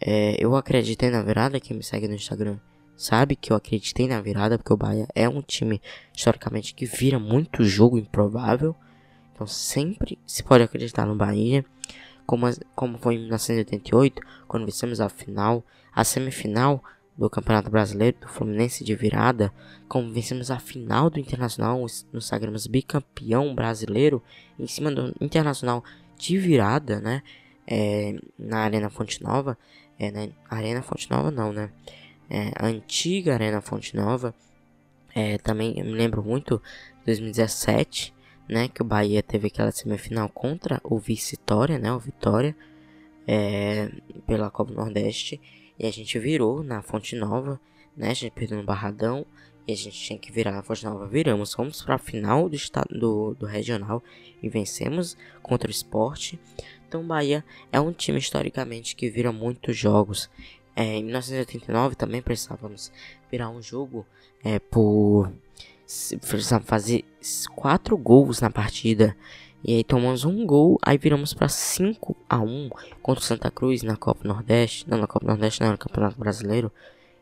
É, eu acreditei na virada. Quem me segue no Instagram sabe que eu acreditei na virada. Porque o Bahia é um time, historicamente, que vira muito jogo improvável. Então sempre se pode acreditar no Bahia. Como, como foi em 1988, quando vencemos a final, a semifinal do Campeonato Brasileiro do Fluminense de virada, como vencemos a final do Internacional, nos sagramos bicampeão brasileiro, em cima do Internacional de virada, né? É, na Arena Fonte Nova, é, na Arena Fonte Nova não, né? É, a antiga Arena Fonte Nova, é, também me lembro muito 2017, né? Que o Bahia teve aquela semifinal contra o vice-Vitória, né? O Vitória, é, pela Copa Nordeste e a gente virou na Fonte Nova, né? A gente perdeu no Barradão e a gente tinha que virar na Fonte Nova. Viramos, fomos para a final do estado do, do regional e vencemos contra o esporte. Então, Bahia é um time historicamente que vira muitos jogos. É, em 1989 também precisávamos virar um jogo é, por precisávamos fazer quatro gols na partida. E aí tomamos um gol, aí viramos para 5 a 1 contra o Santa Cruz na Copa Nordeste. Não, na Copa Nordeste não, no Campeonato Brasileiro.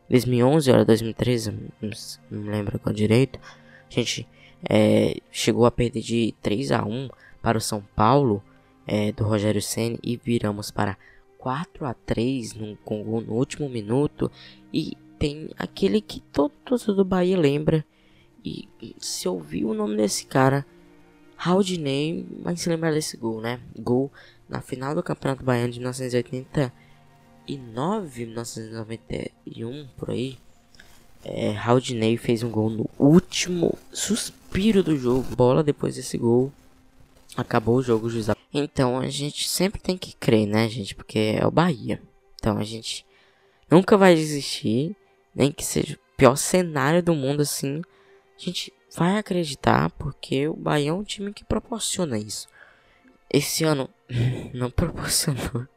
2011 ou 2013, não, me lembro qual direito. A gente é, chegou a perder de 3 a 1 para o São Paulo é, do Rogério Senna e viramos para 4 a 3 no, gol no último minuto. E tem aquele que todo torcedor do Bahia lembra. E se ouvir o nome desse cara Haldinei vai se lembrar desse gol, né? Gol na final do Campeonato Baiano de 1989, 1991, por aí. É, Haldinei fez um gol no último suspiro do jogo. Bola depois desse gol. Acabou o jogo, juiz. Então a gente sempre tem que crer, né, gente? Porque é o Bahia. Então a gente nunca vai desistir. Nem que seja o pior cenário do mundo assim. A gente vai acreditar porque o Bahia é um time que proporciona isso. Esse ano (laughs) não proporcionou.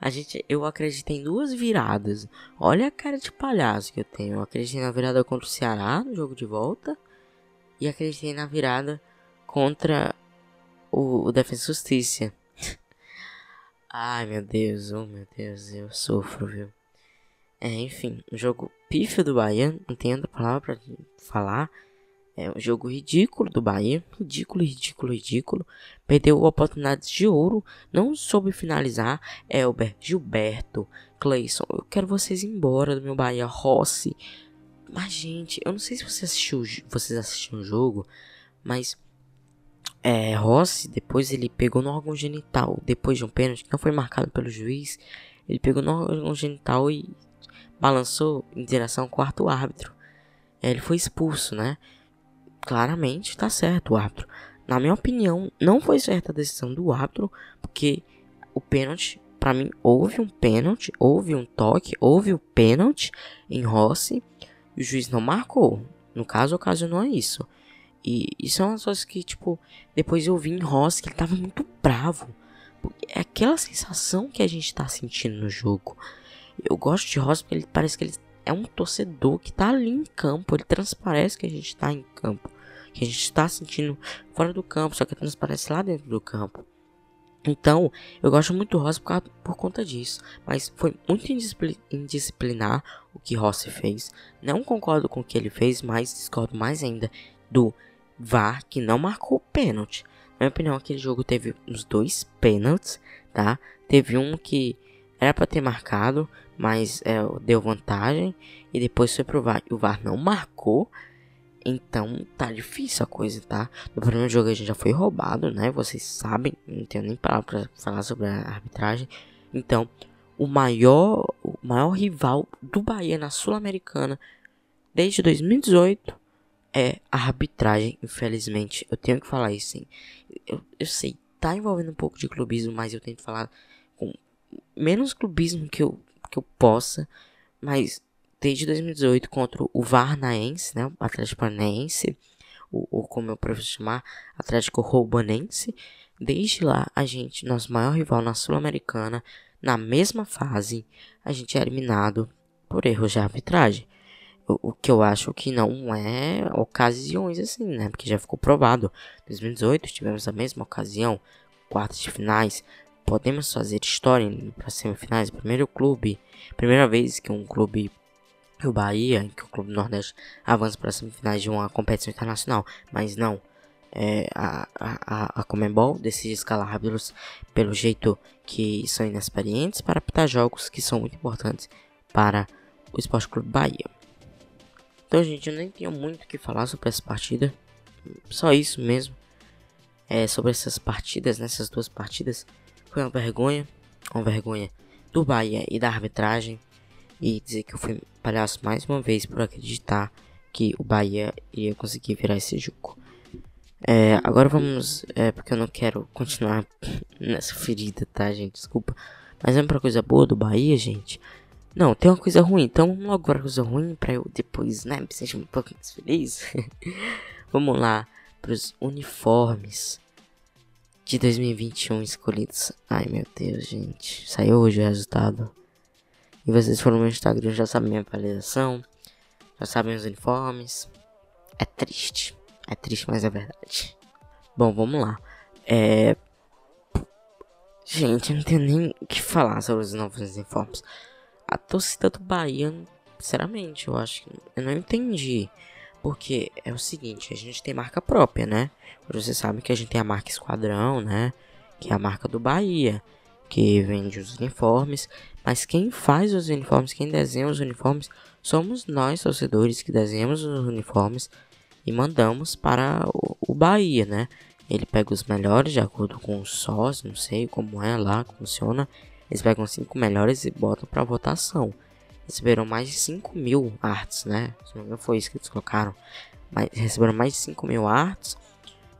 A gente, eu acreditei em duas viradas. Olha a cara de palhaço que eu tenho. Eu acreditei na virada contra o Ceará no jogo de volta e acreditei na virada contra o, o Defesa e Justiça. (laughs) Ai meu Deus, oh meu Deus, eu sofro, viu? É, enfim, o jogo pífio do Bahia, entendo a palavra pra falar. É um jogo ridículo do Bahia, ridículo, ridículo, ridículo. Perdeu oportunidades de ouro, não soube finalizar. Elber, Gilberto, Cleison, eu quero vocês embora do meu Bahia, Rossi. Mas gente, eu não sei se você assistiu, vocês assistiram o jogo, mas é, Rossi depois ele pegou no órgão genital, depois de um pênalti que não foi marcado pelo juiz, ele pegou no órgão genital e balançou em direção ao quarto árbitro. Ele foi expulso, né? Claramente tá certo o árbitro. Na minha opinião, não foi certa a decisão do árbitro, porque o pênalti, para mim, houve um pênalti, houve um toque, houve o um pênalti em Rossi e o juiz não marcou. No caso, ocasionou isso. E isso é uma coisa que, tipo, depois eu vi em Rossi que ele tava muito bravo. É aquela sensação que a gente tá sentindo no jogo. Eu gosto de Ross porque ele parece que ele é um torcedor que tá ali em campo. Ele transparece que a gente tá em campo. Que a gente está sentindo fora do campo, só que transparece lá dentro do campo. Então, eu gosto muito do Rossi por, causa, por conta disso. Mas foi muito indisciplinar o que Rossi fez. Não concordo com o que ele fez, mas discordo mais ainda do VAR que não marcou o pênalti. Na minha opinião, aquele jogo teve uns dois pênaltis, tá? Teve um que era para ter marcado, mas é, deu vantagem e depois foi pro VAR. E o VAR não marcou. Então tá difícil a coisa, tá? No primeiro jogo a gente já foi roubado, né? Vocês sabem, não tenho nem palavra pra falar sobre a arbitragem. Então, o maior, o maior rival do Bahia na Sul-Americana desde 2018 é a arbitragem, infelizmente. Eu tenho que falar isso, sim. Eu, eu sei, tá envolvendo um pouco de clubismo, mas eu tento falar com menos clubismo que eu, que eu possa, mas desde 2018 contra o Varnaense, né, o Atlético Paranaense, ou, ou como eu prefiro chamar, Atlético Roubanense, desde lá a gente, nosso maior rival na Sul-Americana, na mesma fase, a gente é eliminado por erros de arbitragem. O, que eu acho que não é ocasiões assim, né? Porque já ficou provado. Em 2018 tivemos a mesma ocasião, quartas de finais, podemos fazer história para semifinais. Primeiro clube, primeira vez que um clube, o Bahia, que o clube Nordeste avança para semifinais de uma competição internacional, mas não. É, a, a, a Comembol decide escalar árbitros pelo jeito que são inexperientes para apitar jogos que são muito importantes para o Esporte Clube Bahia. Então, gente, eu nem tenho muito o que falar sobre essa partida. Só isso mesmo. É, sobre essas partidas, nessas duas partidas. Foi uma vergonha, uma vergonha do Bahia e da arbitragem. E dizer que eu fui palhaço mais uma vez por acreditar que o Bahia iria conseguir virar esse jogo. É, agora vamos. É, porque eu não quero continuar (laughs) nessa ferida, tá, gente? Desculpa. Mas vamos pra coisa boa do Bahia, gente. Não, tem uma coisa ruim, então vamos logo pra coisa ruim pra eu depois, né, me sentir um pouco mais feliz. (laughs) vamos lá pros uniformes de 2021 escolhidos. Ai meu Deus, gente. Saiu hoje o resultado. E vocês foram no meu Instagram, já sabem minha avaliação. Já sabem os uniformes. É triste. É triste, mas é verdade. Bom, vamos lá. É. Gente, eu não tenho nem o que falar sobre os novos uniformes. A torcida do Bahia, sinceramente, eu acho que eu não entendi. Porque é o seguinte, a gente tem marca própria, né? Você sabe que a gente tem a marca Esquadrão, né? Que é a marca do Bahia, que vende os uniformes. Mas quem faz os uniformes, quem desenha os uniformes, somos nós, torcedores, que desenhamos os uniformes e mandamos para o, o Bahia, né? Ele pega os melhores de acordo com os sós, não sei como é lá, funciona. Eles pegam cinco melhores e botam para votação. Receberam mais de 5 mil artes, né? Se não foi isso que eles colocaram. Mas receberam mais de 5 mil artes.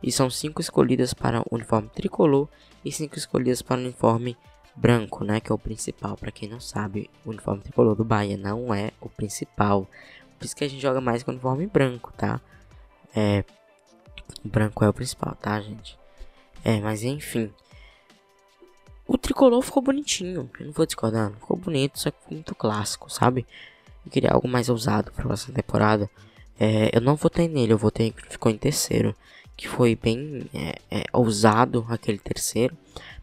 E são cinco escolhidas para o uniforme tricolor e cinco escolhidas para o uniforme branco, né? Que é o principal. Para quem não sabe, o uniforme tricolor do Bahia não é o principal. Por isso que a gente joga mais com o uniforme branco, tá? É, o branco é o principal, tá, gente? É, mas enfim. O tricolor ficou bonitinho, eu não vou discordar, ficou bonito, só que ficou muito clássico, sabe? Eu queria algo mais ousado pra próxima temporada. É, eu não votei nele, eu votei que ficou em terceiro, que foi bem é, é, ousado aquele terceiro,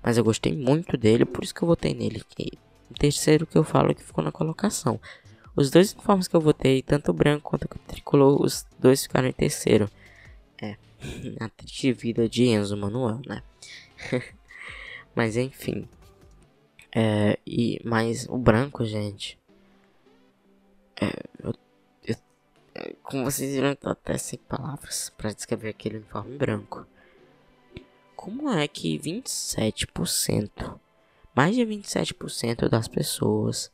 mas eu gostei muito dele, por isso que eu votei nele. Que, o terceiro que eu falo que ficou na colocação. Os dois uniformes que eu votei, tanto o branco quanto o tricolor, os dois ficaram em terceiro. É, (laughs) a triste vida de Enzo Manuel, né? (laughs) mas enfim. É, e, mas o branco, gente. É, eu, eu, como vocês viram, eu tô até sem palavras para descrever aquele uniforme branco. Como é que 27%, mais de 27% das pessoas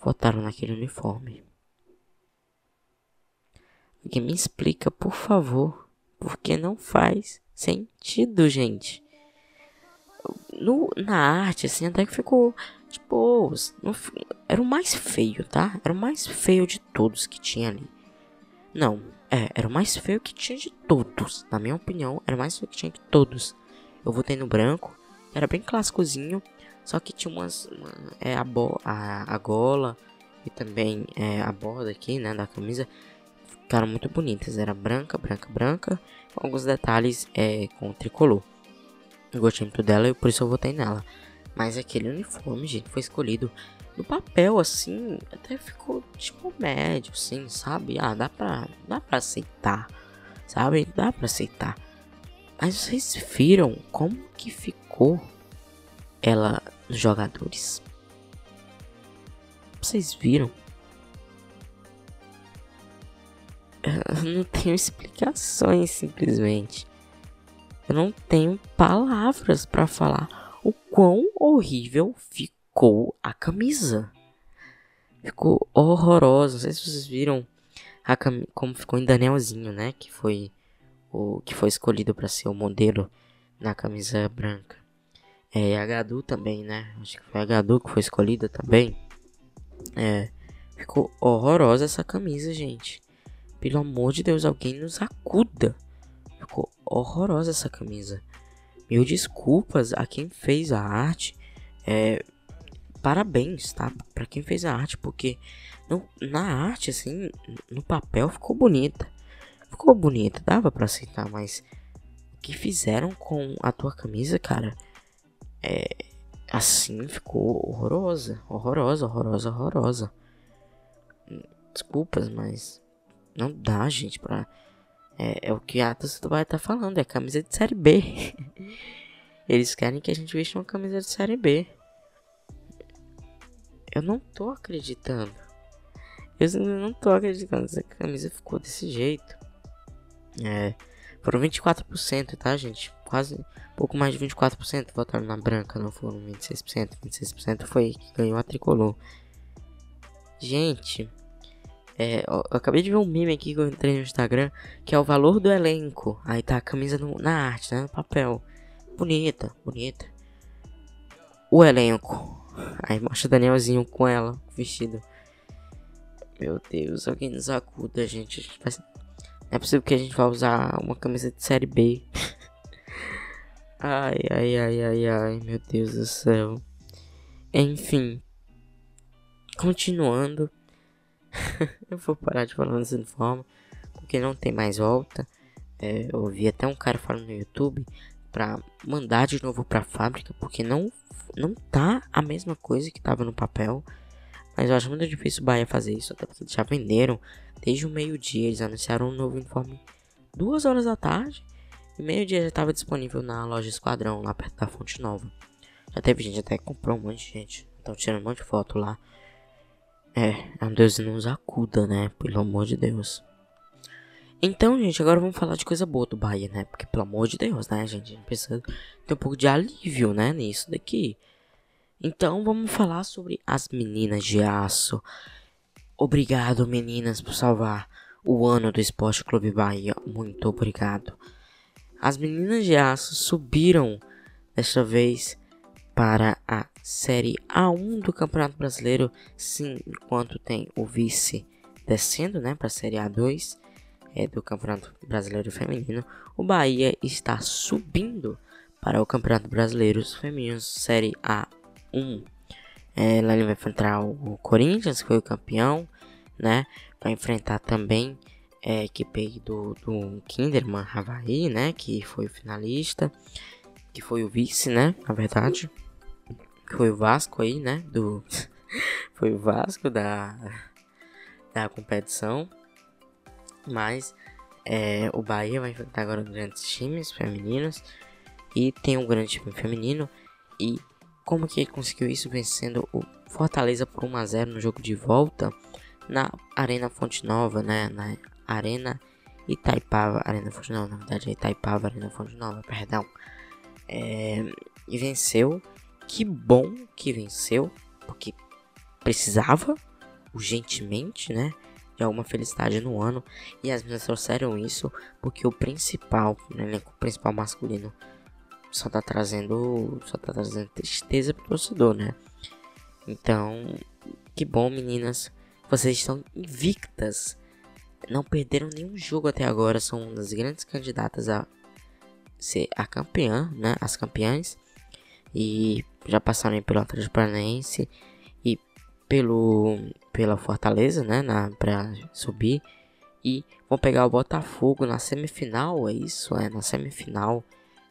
votaram naquele uniforme. Porque me explica, por favor, porque não faz sentido, gente. No, na arte, assim, até que ficou, tipo, no, era o mais feio, tá? Era o mais feio de todos que tinha ali. Não, é, era o mais feio que tinha de todos. Na minha opinião, era o mais feio que tinha de todos. Eu votei no branco, era bem clássicozinho. Só que tinha umas. Uma, é, a, bo, a, a gola e também é, a borda aqui, né, da camisa. Ficaram muito bonitas. Era branca, branca, branca. Com alguns detalhes é, com tricolor. Eu gostei muito dela e por isso eu votei nela. Mas aquele uniforme, gente, foi escolhido no papel, assim, até ficou tipo médio, assim, sabe? Ah, dá pra, dá pra aceitar, sabe? Dá pra aceitar. Mas vocês viram como que ficou ela nos jogadores. Vocês viram? (laughs) Eu não tenho explicações simplesmente. Eu não tenho palavras para falar o quão horrível ficou a camisa. Ficou horrorosa. Não sei se vocês viram cam... como ficou em Danielzinho, né? Que foi o que foi escolhido para ser o modelo na camisa branca. É, a Gadu também, né? Acho que foi a Gadu que foi escolhida também. É, ficou horrorosa essa camisa, gente. Pelo amor de Deus, alguém nos acuda. Ficou horrorosa essa camisa. Mil desculpas a quem fez a arte. É, parabéns, tá? Para quem fez a arte, porque na arte, assim, no papel ficou bonita. Ficou bonita, dava para aceitar, mas o que fizeram com a tua camisa, cara? é, assim ficou horrorosa, horrorosa, horrorosa, horrorosa. Desculpas, mas não dá, gente, pra. É, é o que a torcida vai estar tá falando, é camisa de série B. (laughs) Eles querem que a gente vista uma camisa de série B. Eu não tô acreditando. Eu não tô acreditando. Essa camisa ficou desse jeito. É. Foram 24%, tá, gente? Quase pouco mais de 24% votaram na branca, não foram 26%. 26% foi que ganhou a tricolor. Gente, É, eu acabei de ver um meme aqui que eu entrei no Instagram, que é o valor do elenco. Aí tá a camisa no, na arte, né? No papel. Bonita, bonita. O elenco. Aí mostra o Danielzinho com ela, vestido. Meu Deus, alguém nos acuda, gente. Não é possível que a gente vá usar uma camisa de série B. (laughs) ai, ai, ai, ai, ai, meu Deus do céu. Enfim. Continuando. (laughs) eu vou parar de falar dessa forma. Porque não tem mais volta. É, eu ouvi até um cara falando no YouTube pra mandar de novo pra fábrica. Porque não, não tá a mesma coisa que tava no papel. Mas eu acho muito difícil o Bahia fazer isso. Até porque eles já venderam desde o meio-dia. Eles anunciaram um novo uniforme duas horas da tarde. E meio-dia já estava disponível na loja Esquadrão, lá perto da Fonte Nova. Já teve gente até comprou um monte de gente. Estão tirando um monte de foto lá. É, a Deus nos acuda, né? Pelo amor de Deus. Então, gente, agora vamos falar de coisa boa do Bahia, né? Porque, pelo amor de Deus, né, gente? A gente precisa ter um pouco de alívio, né? Nisso daqui. Então, vamos falar sobre as meninas de aço. Obrigado, meninas, por salvar o ano do Esporte Clube Bahia. Muito obrigado. As meninas de aço subiram desta vez para a Série A1 do Campeonato Brasileiro, sim, enquanto tem o vice descendo, né, para a Série A2 é, do Campeonato Brasileiro Feminino, o Bahia está subindo para o Campeonato Brasileiro Feminino Série A1. É, lá ele vai enfrentar o Corinthians, que foi o campeão, né? Vai enfrentar também é, a equipe do, do Kinderman Havaí, né? Que foi o finalista, que foi o vice, né? Na verdade foi o Vasco aí, né? Do (laughs) foi o Vasco da da competição. Mas é, o Bahia vai enfrentar agora grandes times femininos e tem um grande time feminino e como que ele conseguiu isso vencendo o Fortaleza por 1 a 0 no jogo de volta na Arena Fonte Nova, né? Na Arena Itaipava, Arena Fonte Nova, na verdade é Itaipava, Arena Fonte Nova, perdão. É, e venceu que bom que venceu, porque precisava urgentemente, né? De alguma felicidade no ano. E as meninas trouxeram isso porque o principal, né, o principal masculino, só tá trazendo. Só tá trazendo tristeza pro torcedor, né? Então, que bom, meninas. Vocês estão invictas. Não perderam nenhum jogo até agora. São uma das grandes candidatas a ser a campeã, né? As campeãs. E já passaram pelo Atlético Paranaense e pelo pela Fortaleza, né, na para subir e vão pegar o Botafogo na semifinal, é isso, é na semifinal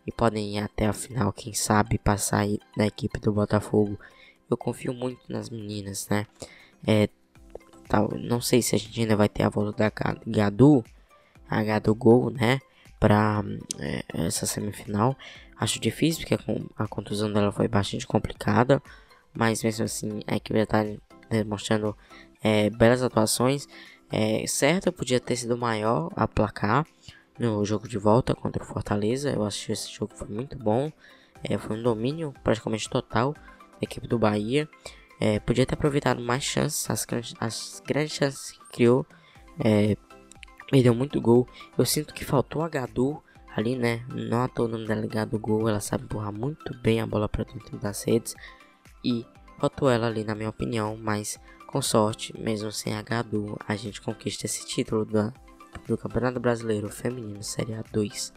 e podem ir até a final, quem sabe passar na equipe do Botafogo. Eu confio muito nas meninas, né? É, não sei se a gente ainda vai ter a volta da Gadu, a Gadu Gol, né? Para é, essa semifinal, Acho difícil porque a contusão dela foi bastante complicada, mas mesmo assim a equipe está demonstrando é, belas atuações. É, certo, podia ter sido maior a placar no jogo de volta contra o Fortaleza. Eu que esse jogo foi muito bom. É, foi um domínio praticamente total da equipe do Bahia. É, podia ter aproveitado mais chances, as, as grandes chances que criou. É, perdeu muito gol. Eu sinto que faltou a Gadu ali, né? Não todo nome delegado gol, ela sabe empurrar muito bem a bola para dentro das redes e faltou ela ali, na minha opinião, mas com sorte, mesmo sem a Gadu, a gente conquista esse título do Campeonato Brasileiro Feminino Série A2.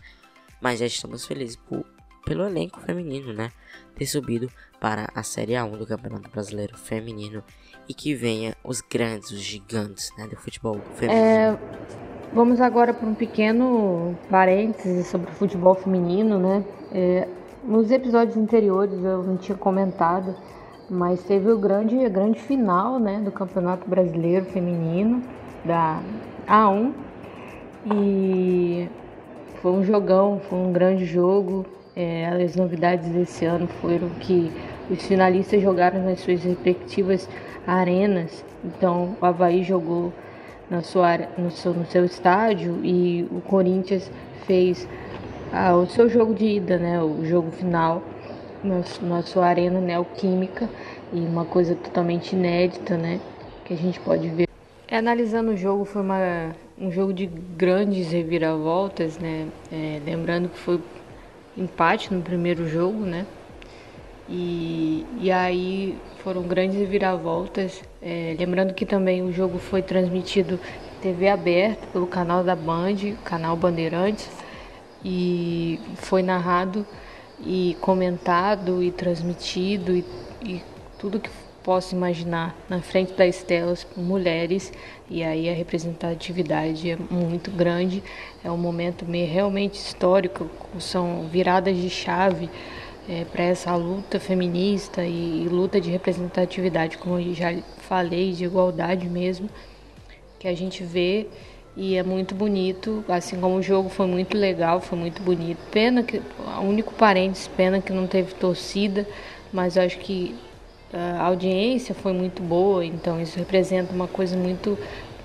Mas já estamos felizes por, pelo elenco feminino, né? Ter subido para a Série A1 do Campeonato Brasileiro Feminino e que venha os grandes, os gigantes, né? Do futebol feminino. É Vamos agora para um pequeno parêntese sobre o futebol feminino, né? É, nos episódios anteriores eu não tinha comentado, mas teve o grande, a grande final, né, do Campeonato Brasileiro Feminino da A1 e foi um jogão, foi um grande jogo. É, as novidades desse ano foram que os finalistas jogaram nas suas respectivas arenas. Então o Havaí jogou na sua, no, seu, no seu estádio e o Corinthians fez ah, o seu jogo de ida, né, o jogo final na, na sua arena neoquímica e uma coisa totalmente inédita, né, que a gente pode ver. É analisando o jogo, foi uma, um jogo de grandes reviravoltas, né? É, lembrando que foi empate no primeiro jogo, né? E, e aí foram grandes reviravoltas. É, lembrando que também o jogo foi transmitido TV aberta pelo canal da Band, canal Bandeirantes, e foi narrado e comentado e transmitido e, e tudo que posso imaginar na frente das telas mulheres e aí a representatividade é muito grande é um momento meio realmente histórico são viradas de chave é, para essa luta feminista e, e luta de representatividade como eu já falei de igualdade mesmo que a gente vê e é muito bonito, assim como o jogo foi muito legal, foi muito bonito. Pena que, o único parênteses, pena que não teve torcida, mas eu acho que a audiência foi muito boa, então isso representa uma coisa muito,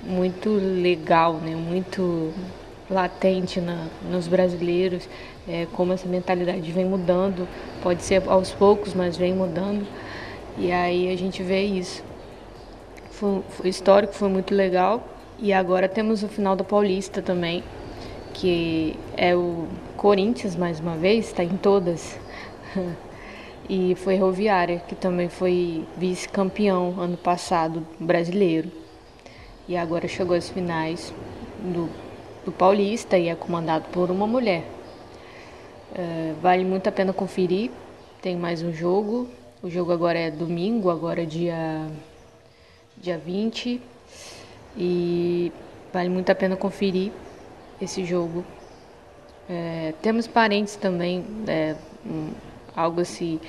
muito legal, né? muito latente na, nos brasileiros, é, como essa mentalidade vem mudando, pode ser aos poucos, mas vem mudando, e aí a gente vê isso. Foi, foi histórico, foi muito legal. E agora temos o final da Paulista também, que é o Corinthians mais uma vez, está em todas. (laughs) e foi Roviária, que também foi vice-campeão ano passado brasileiro. E agora chegou às finais do, do Paulista e é comandado por uma mulher. É, vale muito a pena conferir. Tem mais um jogo. O jogo agora é domingo, agora é dia, dia 20 e vale muito a pena conferir esse jogo. É, temos parentes também, é, um, algo a se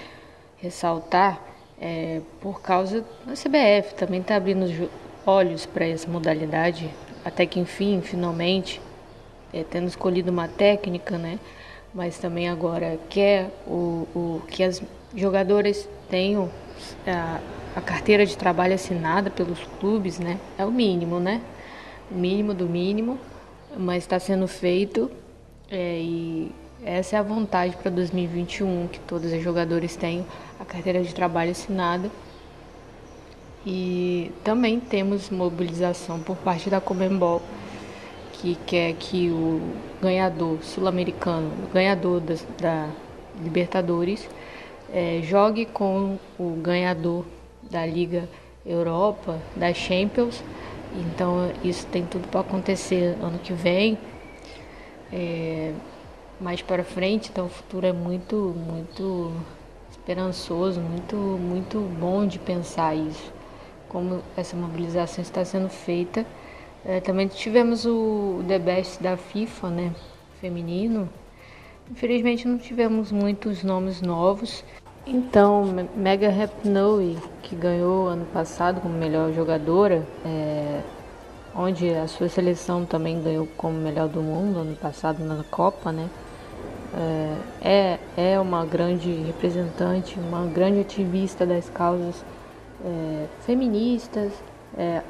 ressaltar, é, por causa da CBF, também está abrindo os olhos para essa modalidade, até que enfim, finalmente, é, tendo escolhido uma técnica, né? Mas também agora quer o, o que as jogadoras tenham a, a carteira de trabalho assinada pelos clubes, né? É o mínimo, né? O mínimo do mínimo, mas está sendo feito é, e essa é a vontade para 2021 que todos os jogadores tenham a carteira de trabalho assinada. E também temos mobilização por parte da Comembol, que quer que o ganhador sul-americano, ganhador da, da Libertadores, é, jogue com o ganhador da Liga Europa, da Champions. Então isso tem tudo para acontecer ano que vem, é, mais para frente. Então o futuro é muito, muito esperançoso, muito, muito bom de pensar isso, como essa mobilização está sendo feita. É, também tivemos o The Best da FIFA, né, feminino. Infelizmente não tivemos muitos nomes novos. Então, Mega Rapinoe, que ganhou ano passado como melhor jogadora, é, onde a sua seleção também ganhou como melhor do mundo ano passado na Copa, né? É, é, é uma grande representante, uma grande ativista das causas é, feministas, é,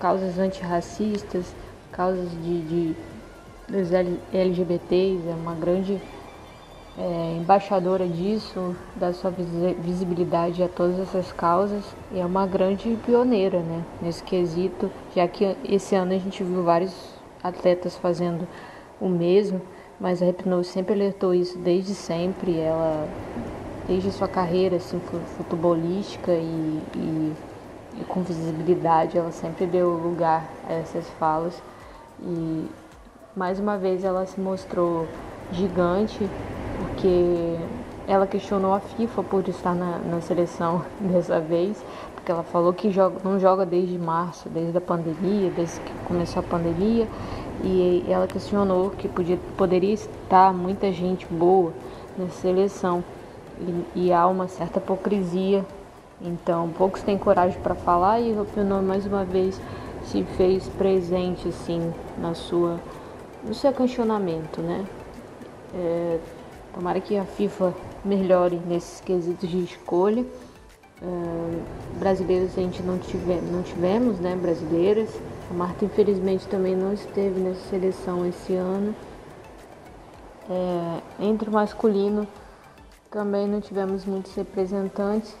causas antirracistas, causas de, de dos LGBTs, é uma grande é, embaixadora disso, da sua visibilidade a todas essas causas e é uma grande pioneira né, nesse quesito, já que esse ano a gente viu vários atletas fazendo o mesmo, mas a Hipnose sempre alertou isso desde sempre, ela desde sua carreira assim, futebolística e, e, e com visibilidade, ela sempre deu lugar a essas falas e mais uma vez ela se mostrou gigante porque ela questionou a FIFA por estar na, na seleção (laughs) dessa vez, porque ela falou que joga, não joga desde março, desde a pandemia, desde que começou a pandemia, e ela questionou que podia, poderia estar muita gente boa nessa seleção e, e há uma certa hipocrisia. Então, poucos têm coragem para falar e o Pinot mais uma vez se fez presente assim na sua no seu questionamento, né? É, Tomara que a FIFA melhore nesses quesitos de escolha. Uh, brasileiros a gente não, tive, não tivemos, né? Brasileiras. A Marta infelizmente também não esteve nessa seleção esse ano. É, entre o masculino também não tivemos muitos representantes.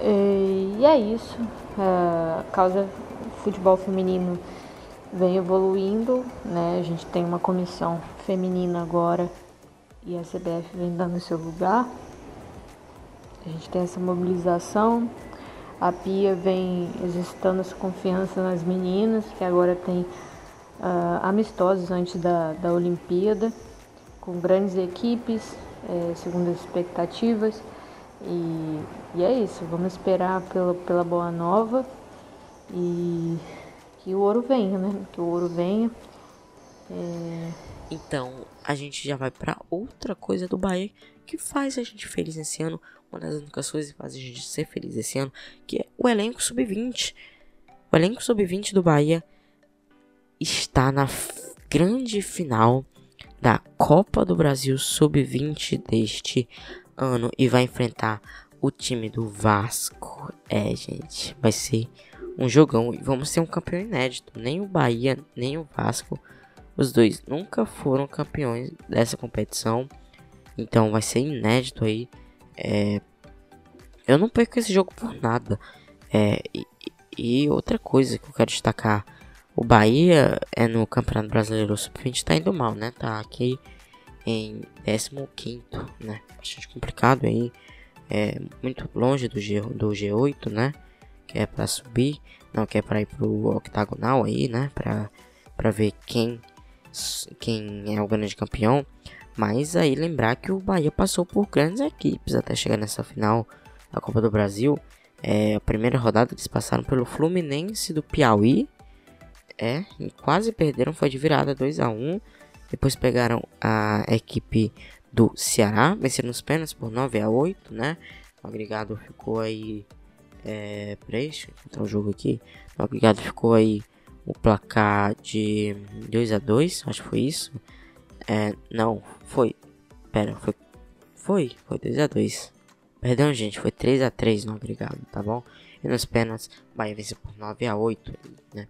E é isso. A causa futebol feminino vem evoluindo, né? A gente tem uma comissão feminina agora e a CBF vem dando seu lugar. A gente tem essa mobilização. A Pia vem exercitando essa confiança nas meninas, que agora tem uh, amistosos antes da, da Olimpíada, com grandes equipes, é, segundo as expectativas. E, e é isso, vamos esperar pela, pela boa nova e que o ouro venha, né? Que o ouro venha. É... Então, a gente já vai para outra coisa do Bahia que faz a gente feliz esse ano. Uma das únicas coisas que faz a gente ser feliz esse ano, que é o elenco sub-20. O elenco sub-20 do Bahia está na grande final da Copa do Brasil sub-20 deste ano e vai enfrentar o time do Vasco. É, gente, vai ser um jogão e vamos ter um campeão inédito. Nem o Bahia, nem o Vasco, os dois nunca foram campeões dessa competição. Então vai ser inédito aí. É, eu não perco esse jogo por nada. É, e, e, outra coisa que eu quero destacar: o Bahia é no Campeonato Brasileiro Sub-20 tá indo mal, né? Tá aqui em 15, né? Bastante complicado aí. É muito longe do, G, do G8, né? Que é para subir, não que é para ir pro octagonal aí, né? Para para ver quem quem é o grande campeão. Mas aí lembrar que o Bahia passou por grandes equipes até chegar nessa final da Copa do Brasil. É, a primeira rodada eles passaram pelo Fluminense do Piauí. É, e quase perderam, foi de virada 2 a 1 Depois pegaram a equipe do Ceará, venceram nos pênaltis por 9 a 8 né? O agregado ficou aí. É, eu encontrar o jogo aqui. O agregado ficou aí o placar de 2 a 2 acho que foi isso. É, não, foi. Pera, foi. Foi, foi 2 a 2 Perdão, gente, foi 3 a 3 no agregado, tá bom? E nos pênaltis, Bahia venceu por 9 a 8 né?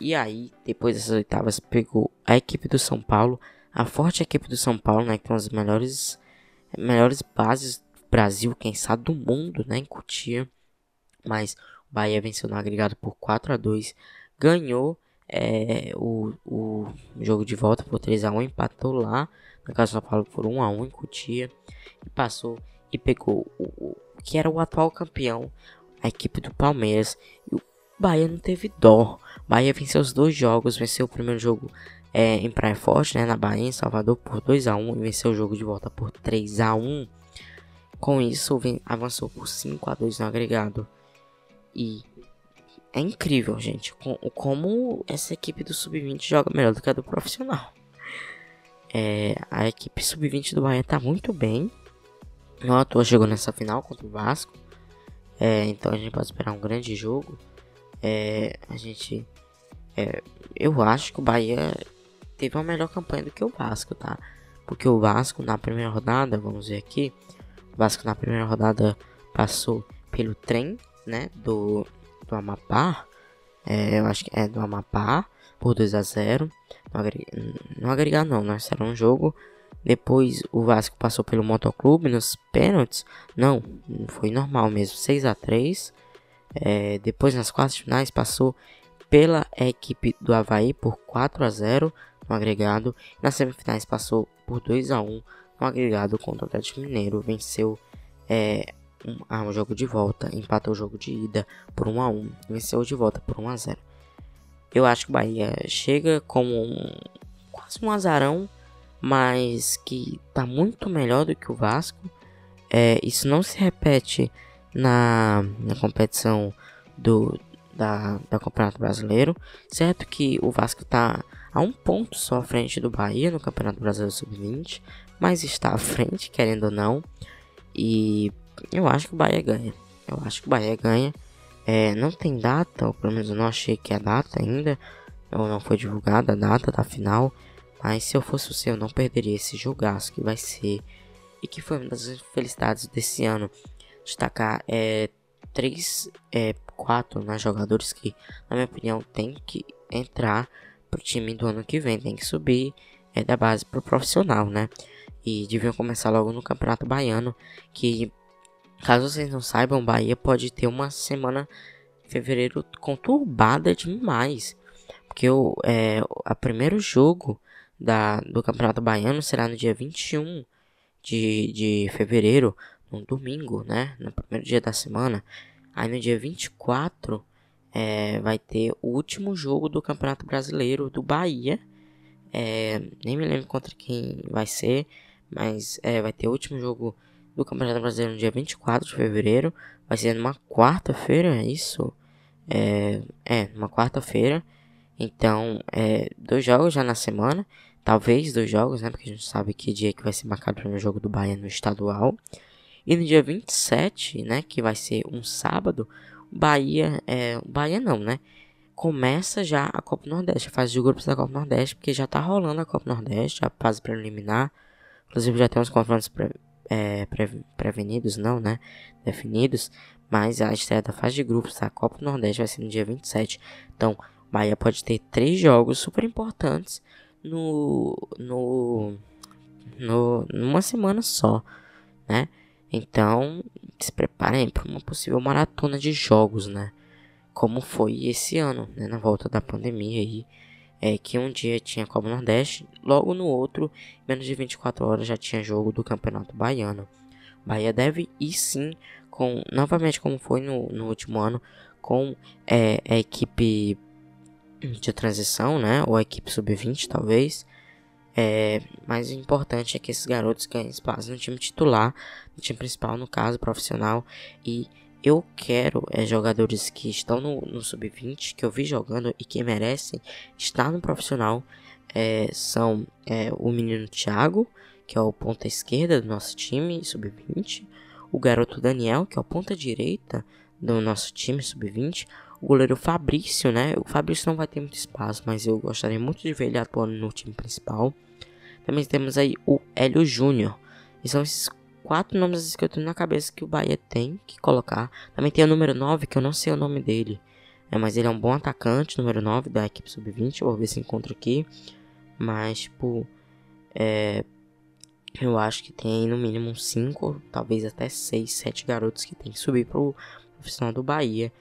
E aí, depois dessas oitavas, pegou a equipe do São Paulo, a forte equipe do São Paulo, né? Que tem as melhores, melhores bases do Brasil, quem sabe do mundo, né? Em Cotia. Mas o Bahia venceu no agregado por 4 a 2 ganhou é, o, o jogo de volta por 3 a 1 empatou lá na casa do São Paulo por 1 a 1 em Cotia e passou e pegou o, o que era o atual campeão, a equipe do Palmeiras. E o Bahia não teve dó. Bahia venceu os dois jogos, venceu o primeiro jogo é, em Praia Forte, né, na Bahia, em Salvador, por 2 a 1 e venceu o jogo de volta por 3 a 1 Com isso, vem, avançou por 5 a 2 no agregado. E é incrível, gente, como essa equipe do Sub-20 joga melhor do que a do profissional. É, a equipe Sub-20 do Bahia tá muito bem. Não à toa chegou nessa final contra o Vasco. É, então a gente pode esperar um grande jogo. É, a gente. É, eu acho que o Bahia teve uma melhor campanha do que o Vasco, tá? Porque o Vasco na primeira rodada, vamos ver aqui. O Vasco na primeira rodada passou pelo trem, né? Do, do Amapá. É, eu acho que é do Amapá por 2 a 0 Não agregar, não, agregar não, né? Será um jogo. Depois o Vasco passou pelo Motoclube nos pênaltis. Não, foi normal mesmo. 6 a 3 é, Depois nas quartas finais passou pela equipe do Havaí por 4 a 0 no agregado. Nas semifinais passou por 2 a 1 no agregado contra o Atlético Mineiro. Venceu é, um, ah, um jogo de volta, empatou o jogo de ida por 1 a 1 venceu de volta por 1 a 0 Eu acho que o Bahia chega como um, quase um azarão, mas que tá muito melhor do que o Vasco. É, isso não se repete na, na competição do, da, da Campeonato Brasileiro. Certo que o Vasco tá a um ponto só à frente do Bahia no Campeonato Brasileiro Sub-20, mas está à frente, querendo ou não. E eu acho que o Bahia ganha. Eu acho que o Bahia ganha. É, não tem data, ou pelo menos eu não achei que é data ainda. Ou não foi divulgada a data da final. Mas se eu fosse o seu, eu não perderia esse jogaço que vai ser. E que foi uma das felicidades desse ano. Destacar é, três, é, quatro né, jogadores que, na minha opinião, tem que entrar pro time do ano que vem. Tem que subir é, da base pro profissional, né? E deviam começar logo no Campeonato Baiano. Que Caso vocês não saibam, Bahia pode ter uma semana fevereiro conturbada demais. Porque o é, a primeiro jogo da, do Campeonato Baiano será no dia 21 de, de fevereiro, no domingo, né? No primeiro dia da semana. Aí no dia 24 é, vai ter o último jogo do Campeonato Brasileiro do Bahia. É, nem me lembro contra quem vai ser, mas é, vai ter o último jogo do Campeonato Brasileiro no dia 24 de fevereiro. Vai ser numa quarta-feira, é isso? É, é numa quarta-feira. Então, é, dois jogos já na semana. Talvez dois jogos, né? Porque a gente sabe que dia que vai ser marcado o primeiro jogo do Bahia no estadual. E no dia 27, né? Que vai ser um sábado. Bahia, é, Bahia não, né? Começa já a Copa Nordeste, a fase de grupos da Copa Nordeste, porque já tá rolando a Copa Nordeste, a fase preliminar. Inclusive já tem uns confrontos pre, é, pre, prevenidos, não, né? Definidos. Mas a estreia da fase de grupos da Copa Nordeste vai ser no dia 27. Então, Bahia pode ter três jogos super importantes no, no, no numa semana só, né? Então, se preparem para uma possível maratona de jogos, né? Como foi esse ano, né? Na volta da pandemia aí. É que um dia tinha Copa Nordeste, logo no outro, menos de 24 horas já tinha jogo do Campeonato Baiano. Bahia deve ir sim, com novamente como foi no, no último ano, com é, a equipe de transição, né? Ou a equipe sub-20, talvez. É, mas o importante é que esses garotos ganhem espaço no time titular, no time principal, no caso, profissional. E eu quero é, jogadores que estão no, no sub-20, que eu vi jogando e que merecem estar no profissional. É, são é, o menino Thiago, que é o ponta esquerda do nosso time sub-20, o garoto Daniel, que é o ponta direita do nosso time sub-20, o goleiro Fabrício, né? O Fabrício não vai ter muito espaço, mas eu gostaria muito de ver ele atuando no time principal. Também temos aí o Hélio Júnior. E são esses quatro nomes que eu tenho na cabeça que o Bahia tem que colocar. Também tem o número 9, que eu não sei o nome dele. É, mas ele é um bom atacante, número 9 da equipe sub-20. Vou ver se encontro aqui. Mas, tipo, é, eu acho que tem no mínimo 5, talvez até 6, 7 garotos que tem que subir pro profissional do Bahia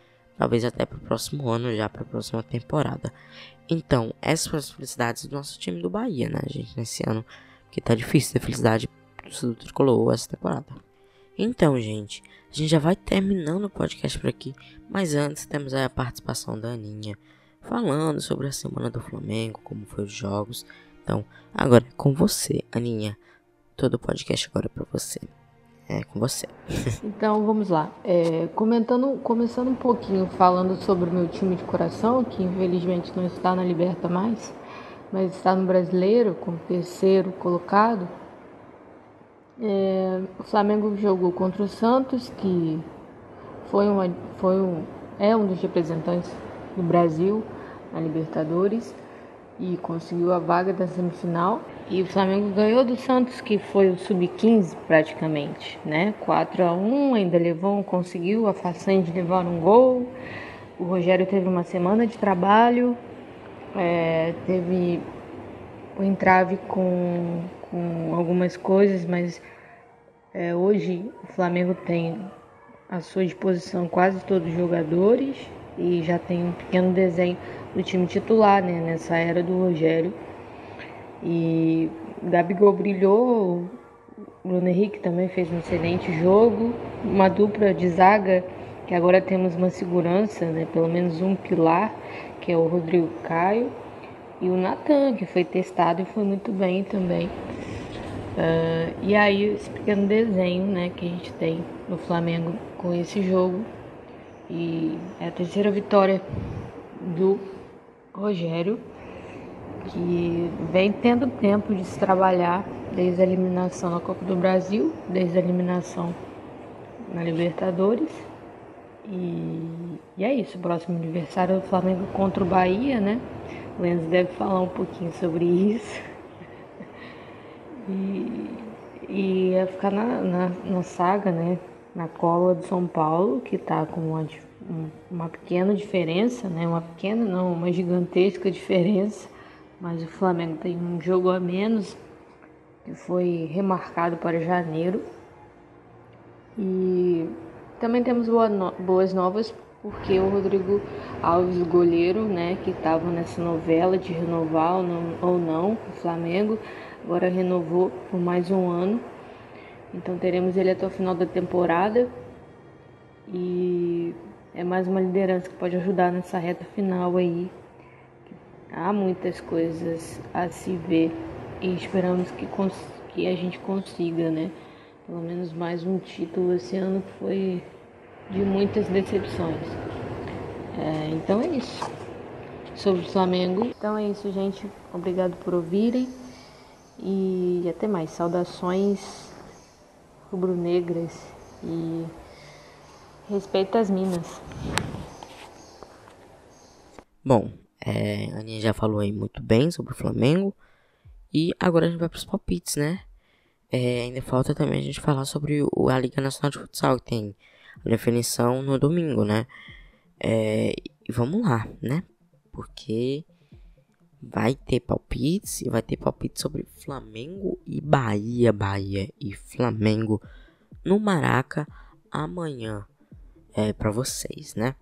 talvez até para o próximo ano, já para a próxima temporada. Então, essas foram as felicidades do nosso time do Bahia, né, gente, nesse ano, que tá difícil ter felicidade do tricolor essa temporada. Então, gente, a gente já vai terminando o podcast por aqui, mas antes temos a participação da Aninha, falando sobre a semana do Flamengo, como foi os jogos. Então, agora é com você, Aninha. Todo o podcast agora é para você é com você. (laughs) então vamos lá. É, comentando, começando um pouquinho falando sobre o meu time de coração, que infelizmente não está na Liberta mais, mas está no Brasileiro, como terceiro colocado. É, o Flamengo jogou contra o Santos, que foi, uma, foi um, é um dos representantes do Brasil na Libertadores e conseguiu a vaga da semifinal. E o Flamengo ganhou do Santos, que foi o sub-15 praticamente, né? 4 a 1 ainda levou, conseguiu a façanha de levar um gol. O Rogério teve uma semana de trabalho, é, teve o entrave com, com algumas coisas, mas é, hoje o Flamengo tem à sua disposição quase todos os jogadores e já tem um pequeno desenho do time titular, né, nessa era do Rogério. E Gabigol brilhou, Bruno Henrique também fez um excelente jogo, uma dupla de zaga que agora temos uma segurança, né, pelo menos um pilar, que é o Rodrigo Caio, e o Natan, que foi testado e foi muito bem também. Uh, e aí esse pequeno desenho né, que a gente tem no Flamengo com esse jogo. E é a terceira vitória do Rogério, que vem tendo tempo de se trabalhar desde a eliminação na Copa do Brasil, desde a eliminação na Libertadores. E, e é isso, o próximo aniversário do Flamengo contra o Bahia, né? O Lenz deve falar um pouquinho sobre isso. E, e ia ficar na, na, na saga, né? Na cola do São Paulo, que tá com uma uma pequena diferença, né? Uma pequena não, uma gigantesca diferença, mas o Flamengo tem um jogo a menos que foi remarcado para janeiro. E também temos boas novas porque o Rodrigo Alves, goleiro, né, que estava nessa novela de renovar ou não, ou não o Flamengo, agora renovou por mais um ano. Então teremos ele até o final da temporada e é mais uma liderança que pode ajudar nessa reta final aí. Há muitas coisas a se ver e esperamos que, que a gente consiga, né? Pelo menos mais um título esse ano que foi de muitas decepções. É, então é isso. Sobre o Flamengo. Então é isso, gente. Obrigado por ouvirem. E até mais. Saudações rubro-negras e respeito às minas. Bom, é, a Aninha já falou aí muito bem sobre o Flamengo. E agora a gente vai para os palpites, né? É, ainda falta também a gente falar sobre o, a Liga Nacional de Futsal, que tem a definição no domingo, né? É, e vamos lá, né? Porque vai ter palpites e vai ter palpites sobre Flamengo e Bahia, Bahia e Flamengo no Maraca amanhã é para vocês, né?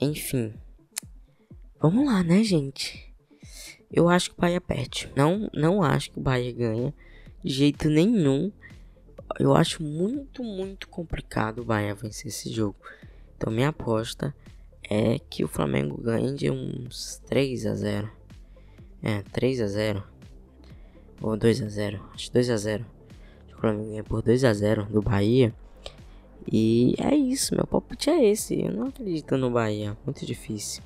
Enfim, vamos lá, né, gente? Eu acho que o Bahia perde. Não, não acho que o Bahia ganha de jeito nenhum. Eu acho muito, muito complicado o Bahia vencer esse jogo. Então minha aposta é que o Flamengo ganhe de uns 3 a 0. É, 3 a 0. Ou 2 a 0. Acho 2 a 0. O Flamengo ganha por 2 a 0 do Bahia. E é isso, meu palpite é esse. Eu não acredito no Bahia, muito difícil.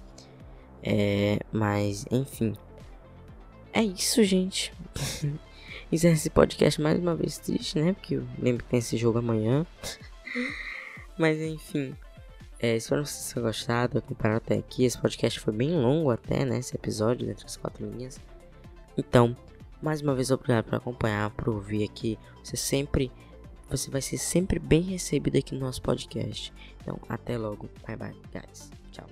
É, mas enfim. É isso, gente. (laughs) Encerra esse podcast mais uma vez triste, né? Porque eu lembro que tem esse jogo amanhã. (laughs) Mas enfim. É, espero que vocês tenham gostado, acompanhado até aqui. Esse podcast foi bem longo até, né? Esse episódio, entre as quatro linhas. Então, mais uma vez, obrigado por acompanhar, por ouvir aqui. Você sempre. Você vai ser sempre bem recebido aqui no nosso podcast. Então, até logo. Bye bye, guys. Tchau.